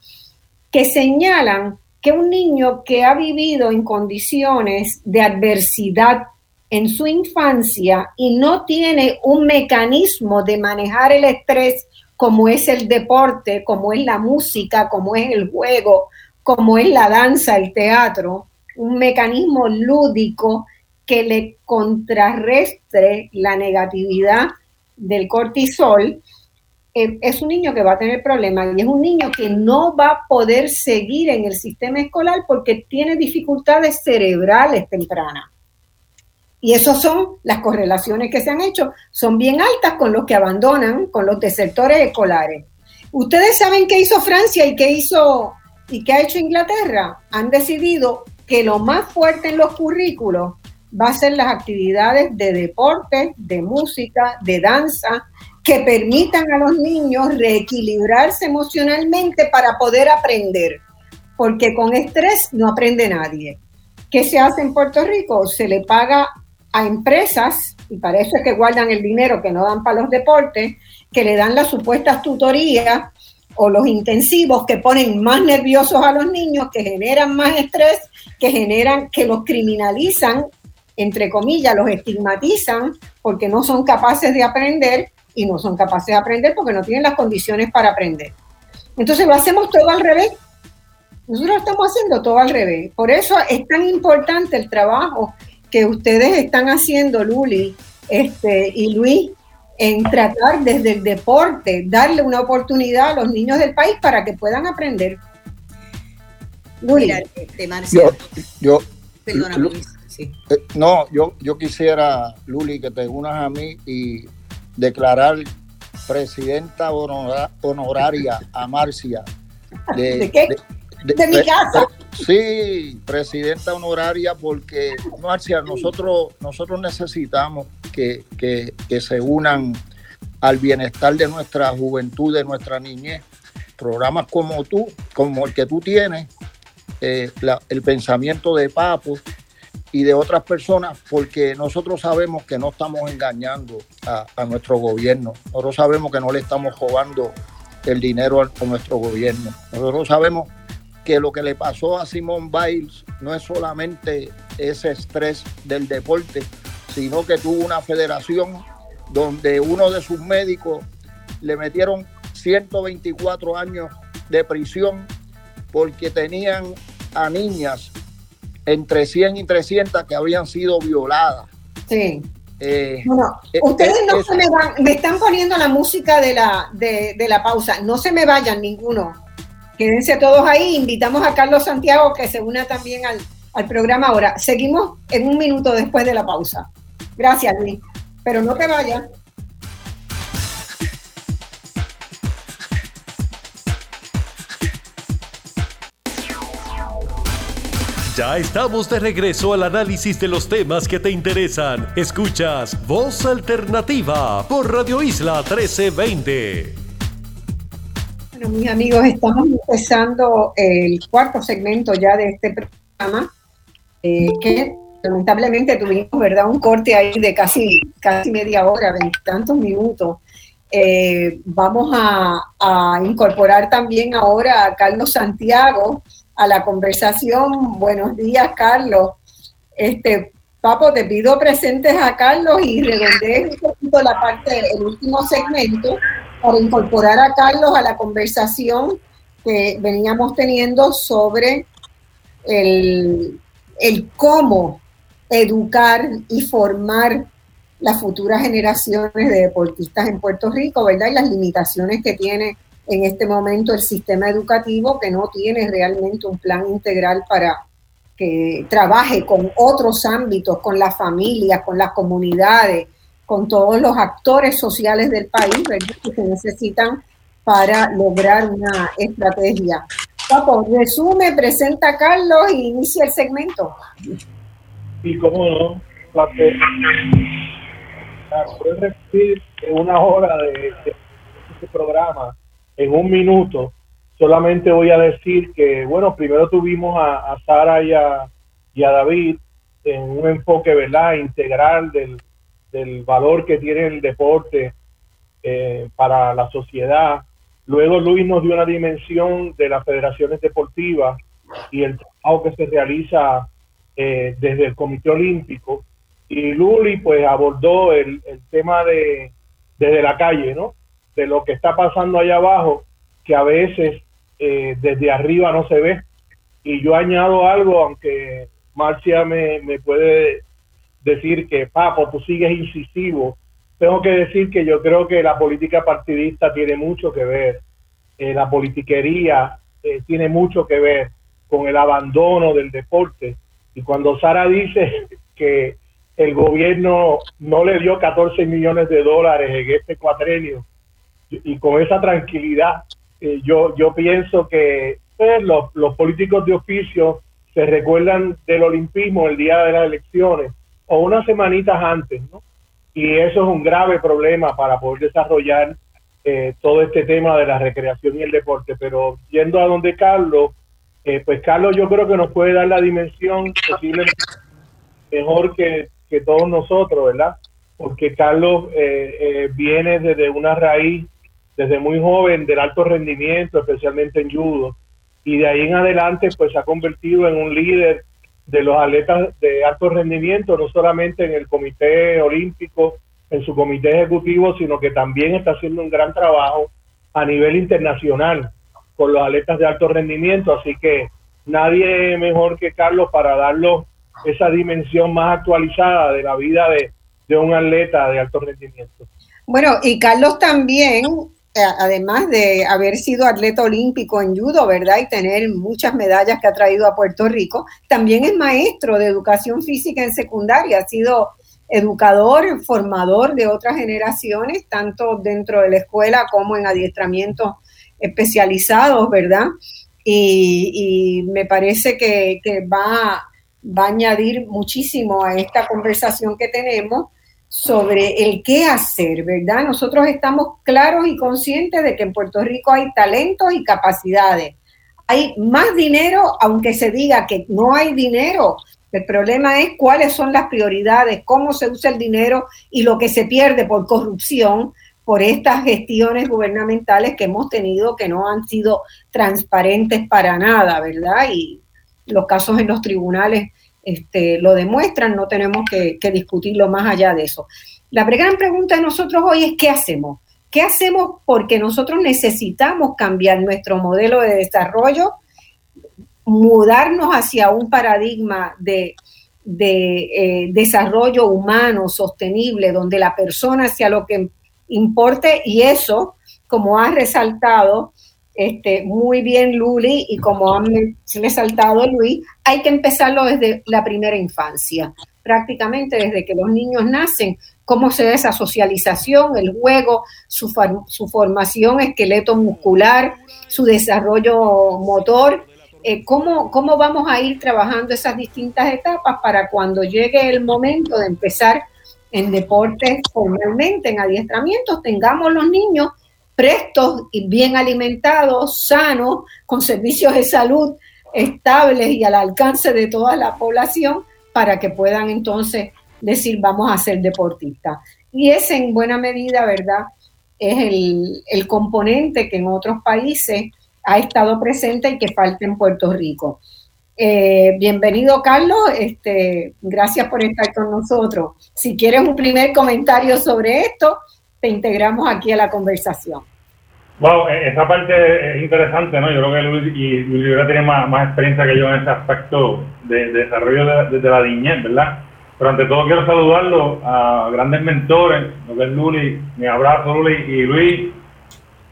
que señalan que un niño que ha vivido en condiciones de adversidad en su infancia y no tiene un mecanismo de manejar el estrés como es el deporte, como es la música, como es el juego, como es la danza, el teatro, un mecanismo lúdico que le contrarrestre la negatividad del cortisol, eh, es un niño que va a tener problemas y es un niño que no va a poder seguir en el sistema escolar porque tiene dificultades cerebrales tempranas. Y esas son las correlaciones que se han hecho, son bien altas con los que abandonan, con los desertores escolares. Ustedes saben qué hizo Francia y qué hizo ¿Y qué ha hecho Inglaterra? Han decidido que lo más fuerte en los currículos va a ser las actividades de deporte, de música, de danza, que permitan a los niños reequilibrarse emocionalmente para poder aprender, porque con estrés no aprende nadie. ¿qué se hace en Puerto Rico? Se le paga a empresas, y parece que guardan el dinero que no dan para los deportes, que le dan las supuestas tutorías o los intensivos que ponen más nerviosos a los niños, que generan más estrés, que generan, que los criminalizan, entre comillas, los estigmatizan porque no son capaces de aprender y no son capaces de aprender porque no tienen las condiciones para aprender. Entonces lo hacemos todo al revés. Nosotros estamos haciendo todo al revés. Por eso es tan importante el trabajo que ustedes están haciendo, Luli este, y Luis, en tratar desde el deporte, darle una oportunidad a los niños del país para que puedan aprender. Luli. Este, yo, yo Perdona, Luis. Eh, no, yo, yo quisiera, Luli, que te unas a mí y declarar presidenta honoraria a Marcia. ¿De, qué? De, mi casa. sí, presidenta honoraria porque, Marcia, nosotros, nosotros necesitamos que, se unan al bienestar de nuestra juventud, de nuestra niñez. Programas como tú, como el que tú tienes, eh, el pensamiento de Papo, y de otras personas porque nosotros sabemos que no estamos engañando a, nuestro gobierno. Nosotros sabemos que no le estamos robando el dinero a, nuestro gobierno. Nosotros sabemos que lo que le pasó a Simón Biles no es solamente ese estrés del deporte, sino que tuvo una federación donde uno de sus médicos le metieron 124 años de prisión porque tenían a niñas entre 100 y 300 que habían sido violadas. Sí. Eh, bueno, eh, ustedes no se me van, me están poniendo la música de la, de, la pausa, no se me vayan ninguno, quédense todos ahí, invitamos a Carlos Santiago que se una también al, al programa ahora. Seguimos en un minuto después de la pausa. Gracias, Luis, pero no te vayas. Ya estamos de regreso al análisis de los temas que te interesan. Escuchas Voz Alternativa por Radio Isla 1320. Bueno, mis amigos, estamos empezando el cuarto segmento ya de este programa, eh, que lamentablemente tuvimos, ¿verdad? Un corte ahí de casi, casi media hora, veintitantos minutos. Eh, vamos a, a incorporar también ahora a Carlos Santiago, a la conversación. Buenos días, Carlos. Este, Papo, te pido presentes a Carlos y redondees un poquito la parte del último segmento para incorporar a Carlos a la conversación que veníamos teniendo sobre el, el cómo educar y formar las futuras generaciones de deportistas en Puerto Rico, ¿verdad? Y las limitaciones que tiene en este momento el sistema educativo que no tiene realmente un plan integral para que trabaje con otros ámbitos, con las familias, con las comunidades, con todos los actores sociales del país que se necesitan para lograr una estrategia. Papo, resume, presenta a Carlos y inicia el segmento. Y cómo no, repetir una hora de este programa en un minuto, solamente voy a decir que, bueno, primero tuvimos a, Sara y a, David en un enfoque, ¿verdad?, integral del, valor que tiene el deporte eh, para la sociedad. Luego Luis nos dio una dimensión de las federaciones deportivas y el trabajo que se realiza eh, desde el Comité Olímpico. Y Luli pues abordó el, el tema de desde la calle, ¿no? de lo que está pasando allá abajo, que a veces eh, desde arriba no se ve. Y yo añado algo, aunque Marcia me, puede decir que, Papo, tú sigues incisivo, tengo que decir que yo creo que la política partidista tiene mucho que ver, eh, la politiquería eh, tiene mucho que ver con el abandono del deporte. Y cuando Sara dice que el gobierno no le dio 14 millones de dólares en este cuatrenio y con esa tranquilidad, eh, yo, yo pienso que pues, los, los políticos de oficio se recuerdan del olimpismo el día de las elecciones o unas semanitas antes, ¿no? Y eso es un grave problema para poder desarrollar eh, todo este tema de la recreación y el deporte. Pero yendo a donde Carlos, eh, pues Carlos yo creo que nos puede dar la dimensión posiblemente mejor que, que todos nosotros, ¿verdad? Porque Carlos eh, eh, viene desde una raíz, desde muy joven, del alto rendimiento, especialmente en judo, y de ahí en adelante pues se ha convertido en un líder de los atletas de alto rendimiento, no solamente en el Comité Olímpico, en su comité ejecutivo, sino que también está haciendo un gran trabajo a nivel internacional con los atletas de alto rendimiento, así que nadie mejor que Carlos para darlo esa dimensión más actualizada de la vida de, un atleta de alto rendimiento. Bueno, y Carlos también, además de haber sido atleta olímpico en judo, ¿verdad? Y tener muchas medallas que ha traído a Puerto Rico, también es maestro de educación física en secundaria, ha sido educador, formador de otras generaciones, tanto dentro de la escuela como en adiestramientos especializados, ¿verdad? Y, me parece que, va, va a añadir muchísimo a esta conversación que tenemos sobre el qué hacer, ¿verdad? Nosotros estamos claros y conscientes de que en Puerto Rico hay talentos y capacidades. Hay más dinero, aunque se diga que no hay dinero. El problema es cuáles son las prioridades, cómo se usa el dinero y lo que se pierde por corrupción por estas gestiones gubernamentales que hemos tenido que no han sido transparentes para nada, ¿verdad? Y los casos en los tribunales este, lo demuestran, no tenemos que, discutirlo más allá de eso. La gran pregunta de nosotros hoy es ¿qué hacemos? ¿Qué hacemos? Porque nosotros necesitamos cambiar nuestro modelo de desarrollo, mudarnos hacia un paradigma de, eh, desarrollo humano sostenible, donde la persona sea lo que importe y eso, como ha resaltado este, muy bien Luli y como ha resaltado Luis, hay que empezarlo desde la primera infancia, prácticamente desde que los niños nacen, cómo se da esa socialización, el juego, su, su formación esqueleto muscular, su desarrollo motor, eh, cómo, cómo vamos a ir trabajando esas distintas etapas para cuando llegue el momento de empezar en deportes formalmente, en adiestramientos, tengamos los niños prestos y bien alimentados, sanos, con servicios de salud estables y al alcance de toda la población para que puedan entonces decir vamos a ser deportistas. Y ese en buena medida, ¿verdad? Es el, componente que en otros países ha estado presente y que falta en Puerto Rico. Eh, bienvenido, Carlos. Este, gracias por estar con nosotros. Si quieres un primer comentario sobre esto, te integramos aquí a la conversación. Wow, e-, esa parte es interesante, ¿no? Yo creo que Luis y Luis tiene más, más, experiencia que yo en ese aspecto de, desarrollo desde la niñez, ¿verdad? Pero ante todo quiero saludarlo a grandes mentores, lo que es Luli, mi abrazo Luli y Luis,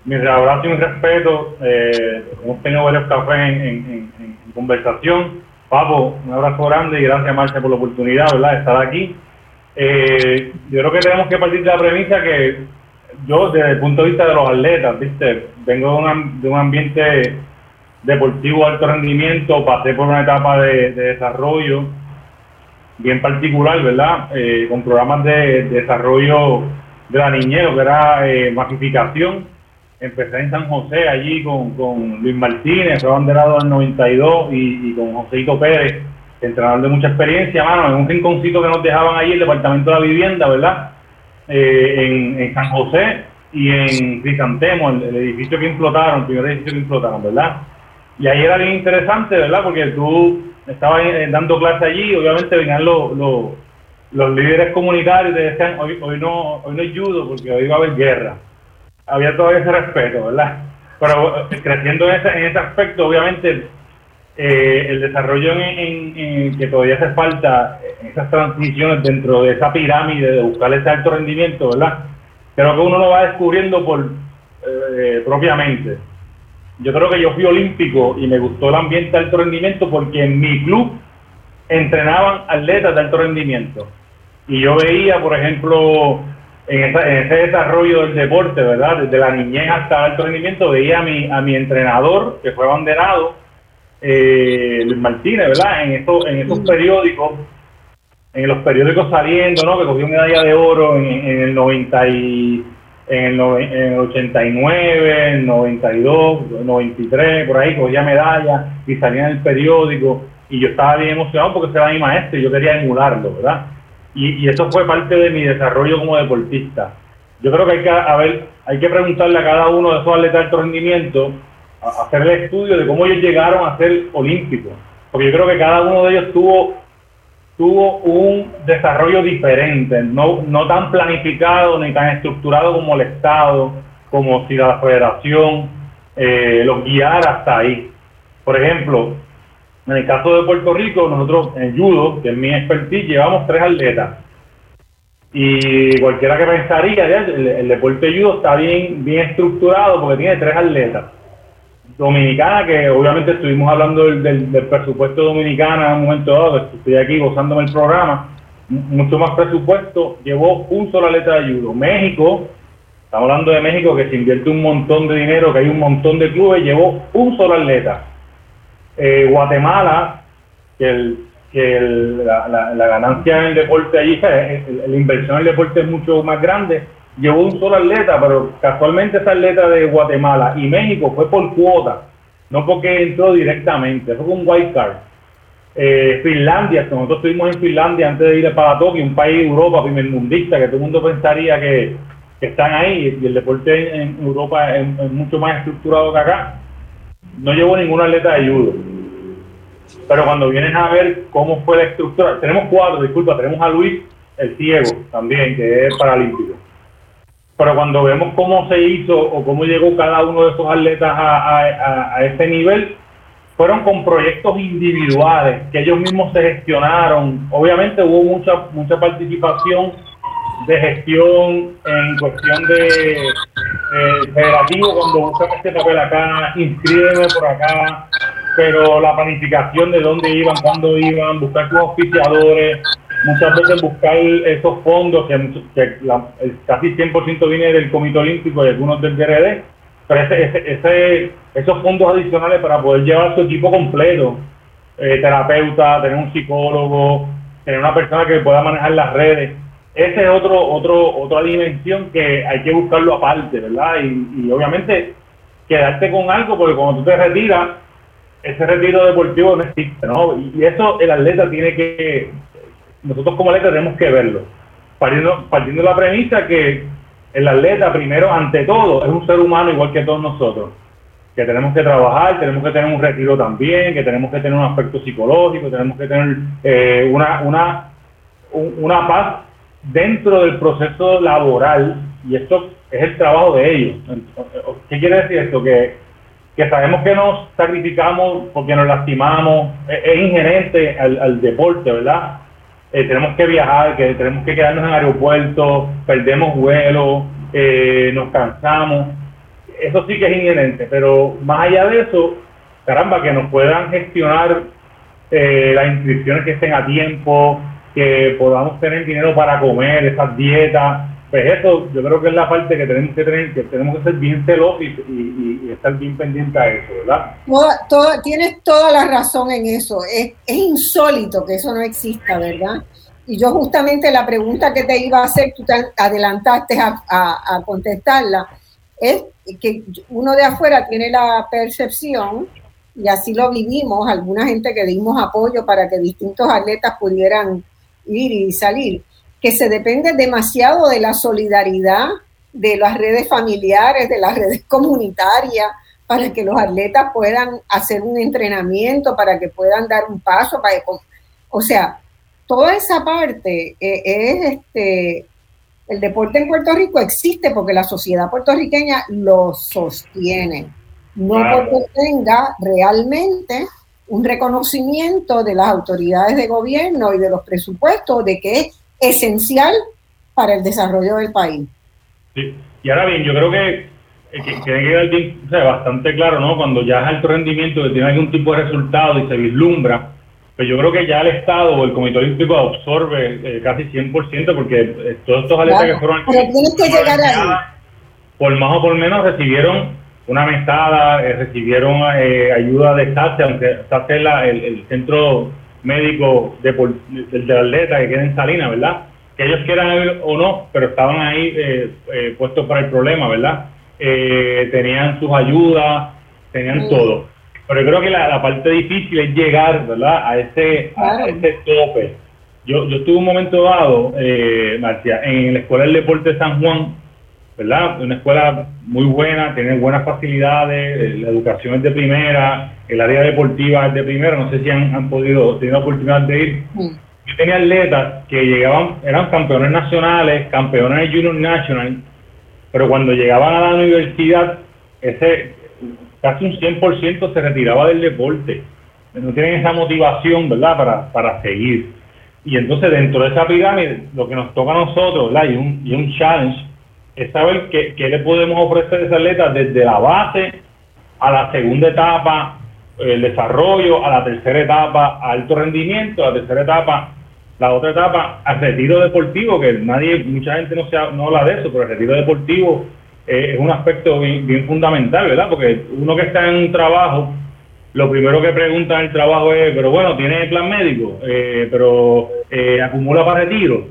mi abrazo y mi respeto. Eh, hemos tenido varios cafés en conversación. Papo, un abrazo grande y gracias Marcia por la oportunidad ¿verdad? de estar aquí. Eh, yo creo que tenemos que partir de la premisa que yo desde el punto de vista de los atletas, ¿viste? vengo de un, de un ambiente deportivo de alto rendimiento, pasé por una etapa de, desarrollo bien particular, ¿verdad? Eh, con programas de, desarrollo de la niñez, que era eh, empecé en San José allí con, con Luis Martínez, fue abanderado en 92 y, y con Joséito Pérez, entrenador de mucha experiencia, mano, en un rinconcito que nos dejaban allí, el departamento de la vivienda, ¿verdad? Eh, en, San José y en Crisantemo, el, edificio que implotaron, el primer edificio que implotaron, ¿verdad? Y ahí era bien interesante, ¿verdad? Porque tú estabas eh, dando clase allí, obviamente venían los, los, líderes comunitarios y te decían, hoy, hoy, no, hoy no hay judo porque hoy va a haber guerra había todo ese respeto, ¿verdad? Pero eh, creciendo en ese, en ese aspecto, obviamente, eh, el desarrollo en, que todavía hace falta, esas transiciones dentro de esa pirámide de buscar ese alto rendimiento, ¿verdad? Creo que uno lo va descubriendo por eh, propiamente. Yo creo que yo fui olímpico y me gustó el ambiente de alto rendimiento porque en mi club entrenaban atletas de alto rendimiento. Y yo veía, por ejemplo, en, ese desarrollo del deporte, ¿verdad? Desde la niñez hasta el alto rendimiento, veía a mi, a mi entrenador, que fue abanderado, eh, Luis Martínez, ¿verdad? En, esto, en esos periódicos, en los periódicos saliendo, ¿no? Que cogió medalla de oro en, el 90 y en el, en el 89, en el 92, 93, por ahí, cogía medallas y salía en el periódico y yo estaba bien emocionado porque era mi maestro y yo quería emularlo, ¿verdad? Y, y eso fue parte de mi desarrollo como deportista. Yo creo que hay que, a ver, hay que preguntarle a cada uno de esos atletas de alto rendimiento, hacer el estudio de cómo ellos llegaron a ser olímpicos. Porque yo creo que cada uno de ellos tuvo, tuvo un desarrollo diferente, no, no tan planificado ni tan estructurado como el Estado, como si la federación eh, los guiara hasta ahí. Por ejemplo, en el caso de Puerto Rico, nosotros en judo, que es mi expertise, llevamos tres atletas. Y cualquiera que pensaría, el, deporte judo está bien, bien estructurado porque tiene tres atletas. Dominicana, que obviamente estuvimos hablando del, presupuesto dominicana en un momento dado, estoy aquí gozándome el programa, mucho más presupuesto, llevó un solo atleta de judo. México, estamos hablando de México que se invierte un montón de dinero, que hay un montón de clubes, llevó un solo atleta. Eh, Guatemala, que la, la, ganancia en el deporte allí, la inversión en el deporte es mucho más grande, llevó un solo atleta, pero casualmente esa atleta de Guatemala y México fue por cuota, no porque entró directamente, fue con un white card. Eh, Finlandia, nosotros estuvimos en Finlandia antes de ir para Tokio, un país de Europa primermundista, que todo el mundo pensaría que, están ahí, y el deporte en, Europa es, mucho más estructurado que acá no llevo ninguna atleta de judo. Pero cuando vienes a ver cómo fue la estructura, tenemos cuatro, disculpa, tenemos a Luis, el ciego, también, que es paralímpico. Pero cuando vemos cómo se hizo o cómo llegó cada uno de esos atletas a, a, ese nivel, fueron con proyectos individuales que ellos mismos se gestionaron. Obviamente hubo mucha mucha participación de gestión en cuestión de eh, federativo, cuando buscan este papel acá, inscríbeme por acá, pero la planificación de dónde iban, cuándo iban, buscar sus oficiadores, muchas veces buscar esos fondos, que, el, casi 100% viene del Comité Olímpico y algunos del DRD, pero ese, esos fondos adicionales para poder llevar su equipo completo, eh, terapeuta, tener un psicólogo, tener una persona que pueda manejar las redes ese es otro, otro, otra dimensión que hay que buscarlo aparte, ¿verdad? Y, obviamente quedarte con algo, porque cuando tú te retiras, ese retiro deportivo no existe, ¿no? Y, eso el atleta tiene que, nosotros como atleta tenemos que verlo, partiendo, partiendo de la premisa que el atleta, primero, ante todo, es un ser humano igual que todos nosotros, que tenemos que trabajar, tenemos que tener un retiro también, que tenemos que tener un aspecto psicológico, tenemos que tener eh, una, una, una paz dentro del proceso laboral, y esto es el trabajo de ellos. ¿Qué quiere decir esto? Que, que sabemos que nos sacrificamos porque nos lastimamos, es, inherente al, deporte, ¿verdad? Eh, tenemos que viajar, que tenemos que quedarnos en aeropuertos, perdemos vuelo, eh, nos cansamos. Eso sí que es inherente, pero más allá de eso, caramba, que nos puedan gestionar eh, las inscripciones que estén a tiempo, que podamos tener dinero para comer, esas dietas, pues eso yo creo que es la parte que tenemos que tener, que tenemos que ser bien celosos y, estar bien pendientes a eso, ¿verdad? tienes toda la razón en eso, es, insólito que eso no exista, ¿verdad? Y yo justamente la pregunta que te iba a hacer, tú te adelantaste a, contestarla, es que uno de afuera tiene la percepción, y así lo vivimos, alguna gente que dimos apoyo para que distintos atletas pudieran ir y salir, que se depende demasiado de la solidaridad de las redes familiares, de las redes comunitarias, para que los atletas puedan hacer un entrenamiento, para que puedan dar un paso, para o sea, toda esa parte eh, es este el deporte en Puerto Rico existe porque la sociedad puertorriqueña lo sostiene, no porque tenga realmente un reconocimiento de las autoridades de gobierno y de los presupuestos de que es esencial para el desarrollo del país. Sí, y ahora bien, yo creo que, eh, que tiene que quedar bien, o sea, bastante claro, ¿no? Cuando ya es alto rendimiento, que tiene algún tipo de resultado y se vislumbra, pues yo creo que ya el Estado o el Comité Olímpico absorbe eh, casi 100% porque eh, todos estos atletas que fueron... Pero tienes que llegar ahí. Por más o por menos recibieron una mesada, eh, recibieron eh, ayuda de SACE, aunque SACE es el, el, centro médico de, del atleta que queda en Salinas, ¿verdad? que ellos quieran o no, pero estaban ahí eh, eh, puestos para el problema, ¿verdad? Eh, tenían sus ayudas, tenían todo. Pero yo creo que la, parte difícil es llegar, ¿verdad? A ese, a ese tope. Yo, yo estuve un momento dado, Marcia, en la Escuela del Deporte de San Juan, ¿verdad? Una escuela muy buena, tiene buenas facilidades, la educación es de primera, el área deportiva es de primera, no sé si han, han podido, tener la oportunidad de ir. Yo tenía atletas que llegaban, eran campeones nacionales, campeones de Junior National, pero cuando llegaban a la universidad, ese casi un 100% se retiraba del deporte. No tienen esa motivación, ¿verdad?, para, para seguir. Y entonces dentro de esa pirámide, lo que nos toca a nosotros, ¿verdad?, y un, y un challenge, es saber qué, qué le podemos ofrecer a ese atleta desde la base a la segunda etapa, el desarrollo, a la tercera etapa, alto rendimiento, a la tercera etapa, la otra etapa, al retiro deportivo, que nadie, mucha gente no, se, no habla de eso, pero el retiro deportivo eh, es un aspecto bien, fundamental, ¿verdad? Porque uno que está en un trabajo, lo primero que pregunta en el trabajo es, pero bueno, ¿tiene plan médico? Eh, pero eh, acumula para retiro.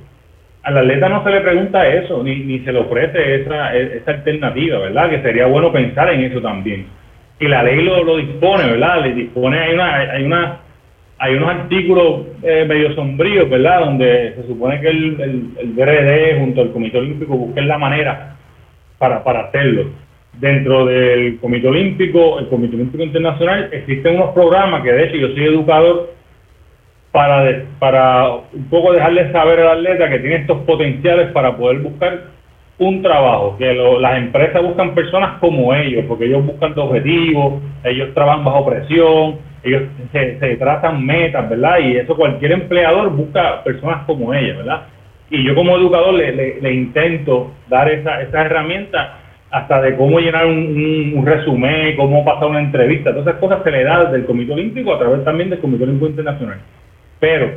Al atleta no se le pregunta eso, ni, ni se le ofrece esa, esa alternativa, ¿verdad? Que sería bueno pensar en eso también y la ley lo, dispone, ¿verdad? Le dispone, hay una, hay una, hay unos artículos eh, medio sombríos, ¿verdad? Donde se supone que el, el, el BRD junto al Comité Olímpico busquen la manera para, para hacerlo. Dentro del Comité Olímpico, el Comité Olímpico Internacional, existen unos programas que de hecho yo soy educador para, para un poco dejarle saber al atleta que tiene estos potenciales para poder buscar un trabajo, que las empresas buscan personas como ellos, porque ellos buscan objetivos, ellos trabajan bajo presión, ellos se, se trazan metas, ¿verdad? Y eso cualquier empleador busca personas como ellos, ¿verdad? Y yo como educador le, le, intento dar esa, esa herramienta hasta de cómo llenar un, un, resumen, cómo pasar una entrevista, todas esas cosas se le da desde el Comité Olímpico a través también del Comité Olímpico Internacional. Pero,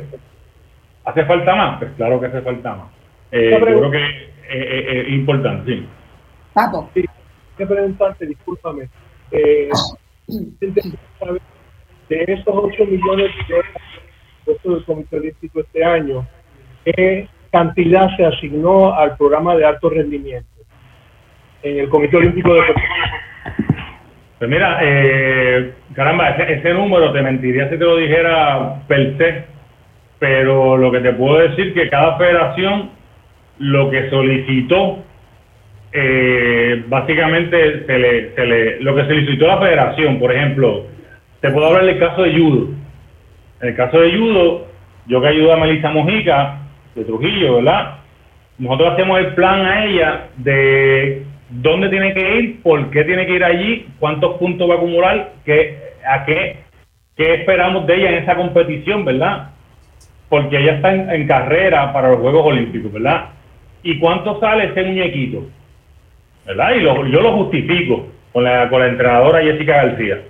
¿hace falta más? Pues claro que hace falta más. Eh, yo creo que eh, eh, eh, importante, sí. Papo. Sí, que preguntarte, discúlpame. Eh, de esos 8 millones de dólares del Comité Olímpico este año, ¿qué cantidad se asignó al programa de alto rendimiento en el Comité Olímpico de Pues mira, eh, caramba, ese, ese, número te mentiría si te lo dijera per se, pero lo que te puedo decir que cada federación lo que solicitó, eh, básicamente se le, se le, lo que solicitó la federación, por ejemplo, te puedo hablar del caso de judo. En el caso de judo, yo que ayudo a Melissa Mojica, de Trujillo, ¿verdad? Nosotros hacemos el plan a ella de dónde tiene que ir, por qué tiene que ir allí, cuántos puntos va a acumular, qué, a qué, qué esperamos de ella en esa competición, ¿verdad? Porque ella está en carrera para los Juegos Olímpicos, ¿verdad? ¿Y cuánto sale ese muñequito? ¿Verdad? Y yo lo justifico con la, con la entrenadora Jessica García.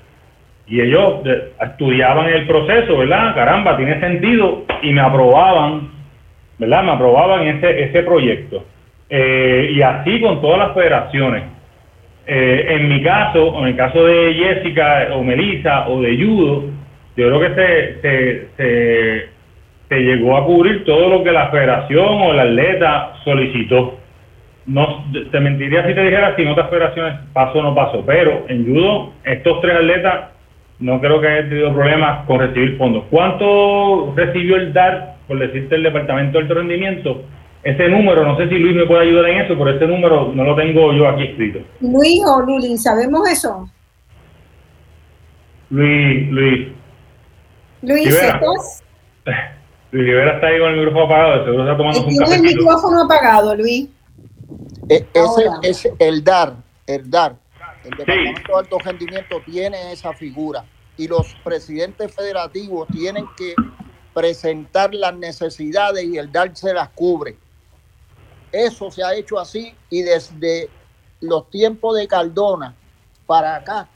Y ellos eh, estudiaban el proceso, ¿verdad? Caramba, tiene sentido. Y me aprobaban, ¿verdad? Me aprobaban ese, ese proyecto. Eh, y así con todas las federaciones. Eh, en mi caso, en el caso de Jessica o Melissa o de Judo, yo creo que se, se se llegó a cubrir todo lo que la federación o el atleta solicitó. No, te mentiría si te dijera si en otras federaciones pasó o no pasó, pero en judo estos tres atletas no creo que hayan tenido problemas con recibir fondos. ¿Cuánto recibió el DAR, por decirte, el Departamento de Alto Rendimiento? Ese número, no sé si Luis me puede ayudar en eso, pero ese número no lo tengo yo aquí escrito. Luis o Luli, ¿sabemos eso? Luis, Luis. Luis, ¿estás? Luis Rivera está ahí con el micrófono apagado, seguro está tomando un café. el micrófono apagado, Luis? E, ese es el DAR, el DAR. El Departamento de Alto Rendimiento tiene esa figura y los presidentes federativos tienen que presentar las necesidades y el DAR se las cubre. Eso se ha hecho así y desde los tiempos de Cardona para acá,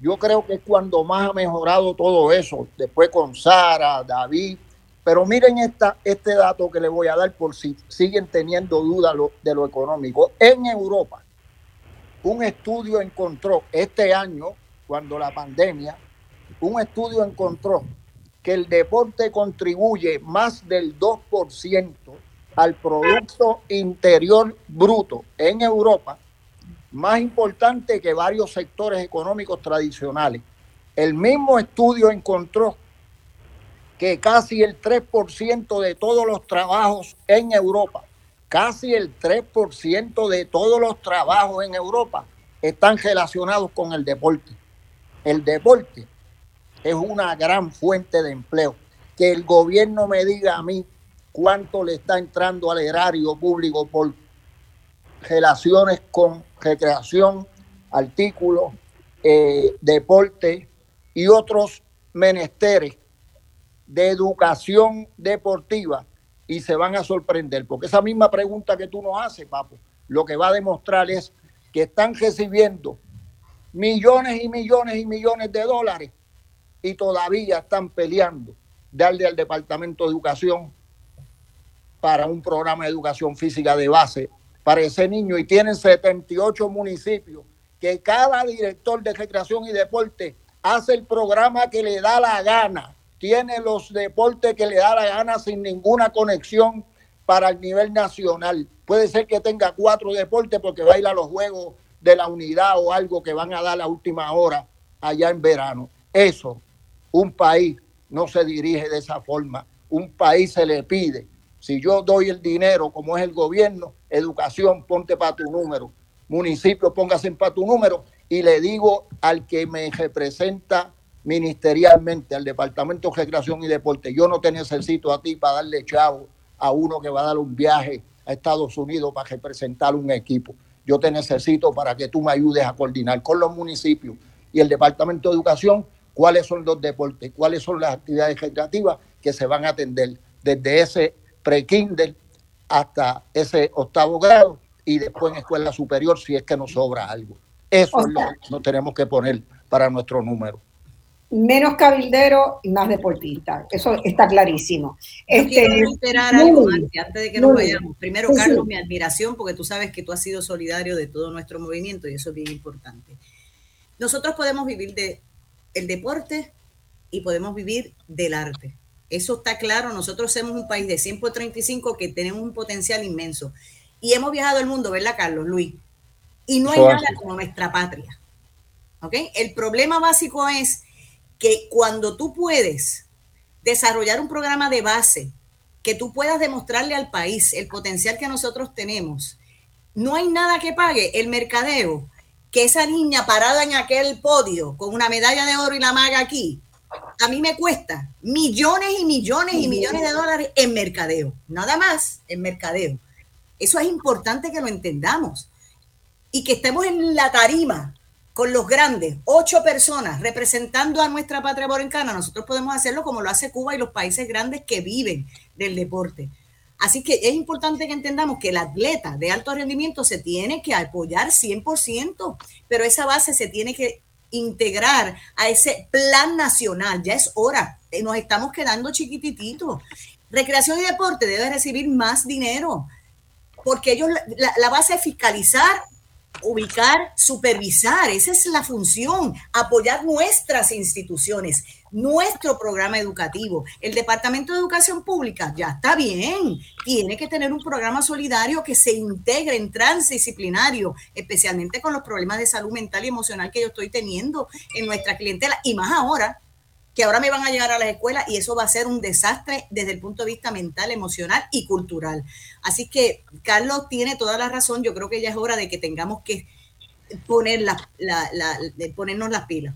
yo creo que es cuando más ha mejorado todo eso. Después con Sara, David, pero miren esta, este dato que les voy a dar por si siguen teniendo dudas de lo económico. En Europa, un estudio encontró este año, cuando la pandemia, un estudio encontró que el deporte contribuye más del 2% al Producto Interior Bruto en Europa más importante que varios sectores económicos tradicionales. El mismo estudio encontró que casi el 3% de todos los trabajos en Europa, casi el 3% de todos los trabajos en Europa están relacionados con el deporte. El deporte es una gran fuente de empleo. Que el gobierno me diga a mí cuánto le está entrando al erario público por relaciones con recreación, artículos, eh, deporte y otros menesteres de educación deportiva y se van a sorprender, porque esa misma pregunta que tú nos haces, papo, lo que va a demostrar es que están recibiendo millones y millones y millones de dólares y todavía están peleando darle al Departamento de Educación para un programa de educación física de base para ese niño. Y tienen 78 municipios que cada director de recreación y deporte hace el programa que le da la gana, tiene los deportes que le da la gana sin ninguna conexión para el nivel nacional. Puede ser que tenga cuatro deportes porque baila los juegos de la unidad o algo que van a dar la última hora allá en verano. Eso, un país no se dirige de esa forma. Un país se le pide si yo doy el dinero, como es el gobierno, educación, ponte para tu número, municipio, póngase para tu número, y le digo al que me representa ministerialmente, al Departamento de Recreación y Deporte, yo no te necesito a ti para darle chavo a uno que va a dar un viaje a Estados Unidos para representar un equipo. Yo te necesito para que tú me ayudes a coordinar con los municipios y el Departamento de Educación cuáles son los deportes, cuáles son las actividades recreativas que se van a atender desde ese pre-kinder hasta ese octavo grado y después en escuela superior si es que nos sobra algo. Eso es lo que nos tenemos que poner para nuestro número. Menos cabildero y más deportista. Eso está clarísimo. Este, quiero esperar algo antes de que nos vayamos. Primero, Carlos, mi admiración, porque tú sabes que tú has sido solidario de todo nuestro movimiento y eso es bien importante. Nosotros podemos vivir de el deporte y podemos vivir del arte. Eso está claro. Nosotros somos un país de 100 por 35 que tenemos un potencial inmenso. Y hemos viajado el mundo, ¿verdad, Carlos? Luis. Y no hay nada como nuestra patria. ¿Ok? El problema básico es que cuando tú puedes desarrollar un programa de base, que tú puedas demostrarle al país el potencial que nosotros tenemos, no hay nada que pague el mercadeo que esa niña parada en aquel podio con una medalla de oro y la maga aquí a mí me cuesta millones y millones y millones de dólares en mercadeo, nada más en mercadeo. Eso es importante que lo entendamos y que estemos en la tarima con los grandes, ocho personas representando a nuestra patria borincana, nosotros podemos hacerlo como lo hace Cuba y los países grandes que viven del deporte. Así que es importante que entendamos que el atleta de alto rendimiento se tiene que apoyar 100%, pero esa base se tiene que integrar a ese plan nacional. Ya es hora, eh, nos estamos quedando chiquitititos. Recreación y deporte debe recibir más dinero, porque ellos, la, la base es fiscalizar ubicar, supervisar, esa es la función, apoyar nuestras instituciones, nuestro programa educativo. El Departamento de Educación Pública ya está bien, tiene que tener un programa solidario que se integre en transdisciplinario, especialmente con los problemas de salud mental y emocional que yo estoy teniendo en nuestra clientela y más ahora que ahora me van a llegar a las escuelas y eso va a ser un desastre desde el punto de vista mental, emocional y cultural. Así que Carlos tiene toda la razón, yo creo que ya es hora de que tengamos que poner la, ponernos las pilas.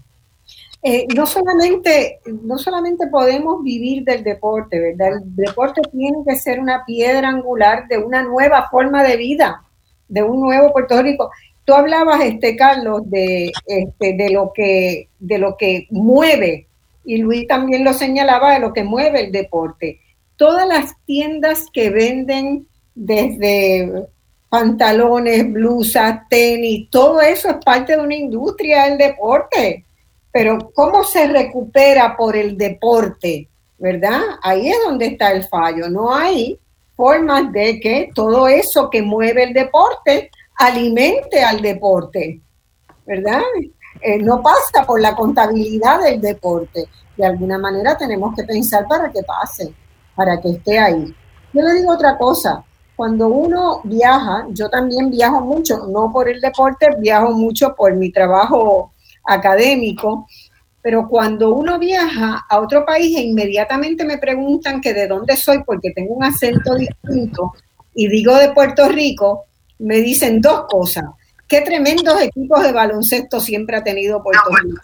Eh, no, solamente, no solamente podemos vivir del deporte, ¿verdad? El deporte tiene que ser una piedra angular de una nueva forma de vida, de un nuevo Puerto Rico. Tú hablabas, este, Carlos, de, este, de, lo que, de lo que mueve y Luis también lo señalaba de lo que mueve el deporte. Todas las tiendas que venden desde pantalones, blusas, tenis, todo eso es parte de una industria del deporte. Pero ¿cómo se recupera por el deporte? ¿Verdad? Ahí es donde está el fallo. No hay formas de que todo eso que mueve el deporte alimente al deporte. ¿Verdad? Eh, no pasa por la contabilidad del deporte. De alguna manera tenemos que pensar para que pase, para que esté ahí. Yo le digo otra cosa, cuando uno viaja, yo también viajo mucho, no por el deporte, viajo mucho por mi trabajo académico, pero cuando uno viaja a otro país e inmediatamente me preguntan que de dónde soy porque tengo un acento distinto y digo de Puerto Rico, me dicen dos cosas. Qué tremendos equipos de baloncesto siempre ha tenido Puerto Rico.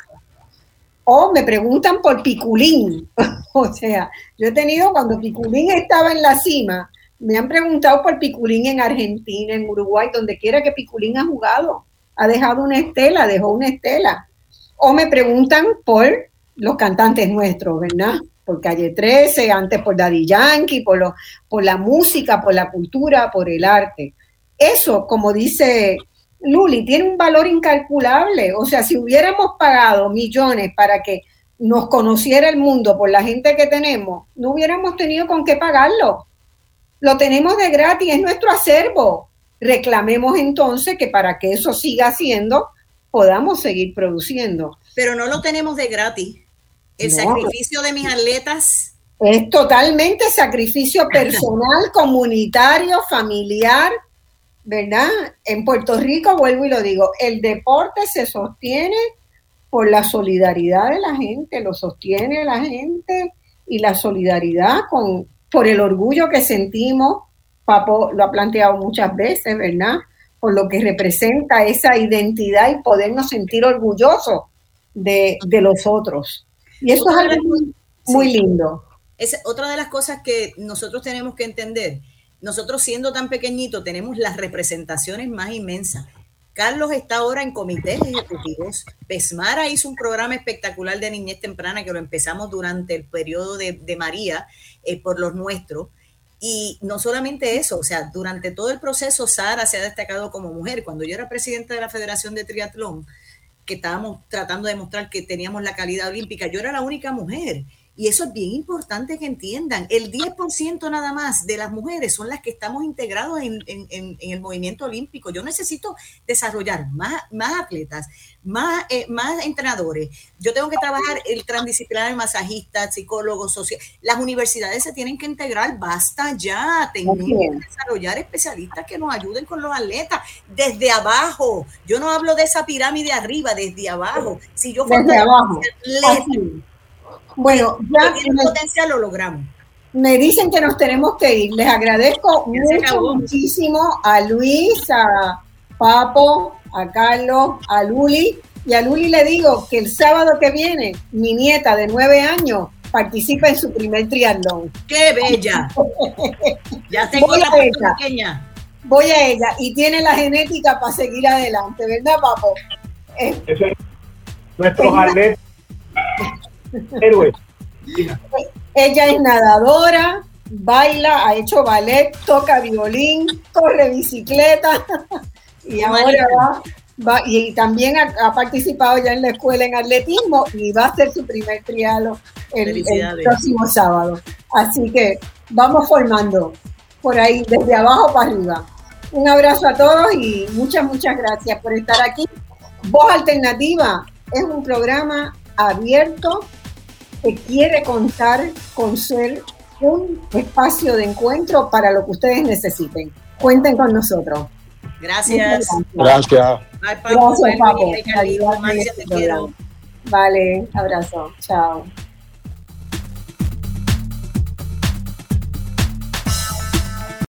O me preguntan por Piculín. o sea, yo he tenido cuando Piculín estaba en la cima, me han preguntado por Piculín en Argentina, en Uruguay, donde quiera que Piculín ha jugado. Ha dejado una estela, dejó una estela. O me preguntan por los cantantes nuestros, ¿verdad? Por Calle 13, antes por Daddy Yankee, por, lo, por la música, por la cultura, por el arte. Eso, como dice Luli, tiene un valor incalculable. O sea, si hubiéramos pagado millones para que nos conociera el mundo por la gente que tenemos, no hubiéramos tenido con qué pagarlo. Lo tenemos de gratis, es nuestro acervo. Reclamemos entonces que para que eso siga siendo, podamos seguir produciendo. Pero no lo tenemos de gratis. El sacrificio de mis atletas. Es totalmente sacrificio personal, comunitario, familiar ¿verdad? En Puerto Rico, vuelvo y lo digo, el deporte se sostiene por la solidaridad de la gente, lo sostiene la gente y la solidaridad con, por el orgullo que sentimos, Papo lo ha planteado muchas veces, ¿verdad? Por lo que representa esa identidad y podernos sentir orgullosos de, los otros. Y eso es algo muy, muy lindo. Es otra de las cosas que nosotros tenemos que entender nosotros siendo tan pequeñitos tenemos las representaciones más inmensas. Carlos está ahora en comités ejecutivos. Pesmara hizo un programa espectacular de niñez temprana que lo empezamos durante el periodo de, María eh, por los nuestros. Y no solamente eso, o sea, durante todo el proceso Sara se ha destacado como mujer. Cuando yo era presidenta de la Federación de Triatlón, que estábamos tratando de demostrar que teníamos la calidad olímpica, yo era la única mujer. Y eso es bien importante que entiendan. El 10% nada más de las mujeres son las que estamos integrados en, el movimiento olímpico. Yo necesito desarrollar más, más atletas, más, eh, más entrenadores. Yo tengo que trabajar el transdisciplinario, masajista, psicólogo, social. Las universidades se tienen que integrar. Basta ya. Tenemos que desarrollar especialistas que nos ayuden con los atletas desde abajo. Yo no hablo de esa pirámide arriba, desde abajo. Si yo desde abajo. Bueno, ya el potencial lo logramos. Me dicen que nos tenemos que ir. Les agradezco mucho, muchísimo a Luis, a Papo, a Carlos, a Luli. Y a Luli le digo que el sábado que viene, mi nieta de nueve años participa en su primer triatlón. ¡Qué bella! ya tengo Voy la a ella. pequeña. Voy a ella y tiene la genética para seguir adelante, ¿verdad, Papo? nuestros atletas ella es nadadora, baila, ha hecho ballet, toca violín, corre bicicleta y ahora va, y también ha, participado ya en la escuela en atletismo y va a hacer su primer trialo el, próximo sábado. Así que vamos formando por ahí, desde abajo para arriba. Un abrazo a todos y muchas, muchas gracias por estar aquí. Voz Alternativa es un programa abierto que quiere contar con ser un espacio de encuentro para lo que ustedes necesiten. Cuenten con nosotros. Gracias. Gracias. Gracias, Papo. Vale, abrazo. Chao.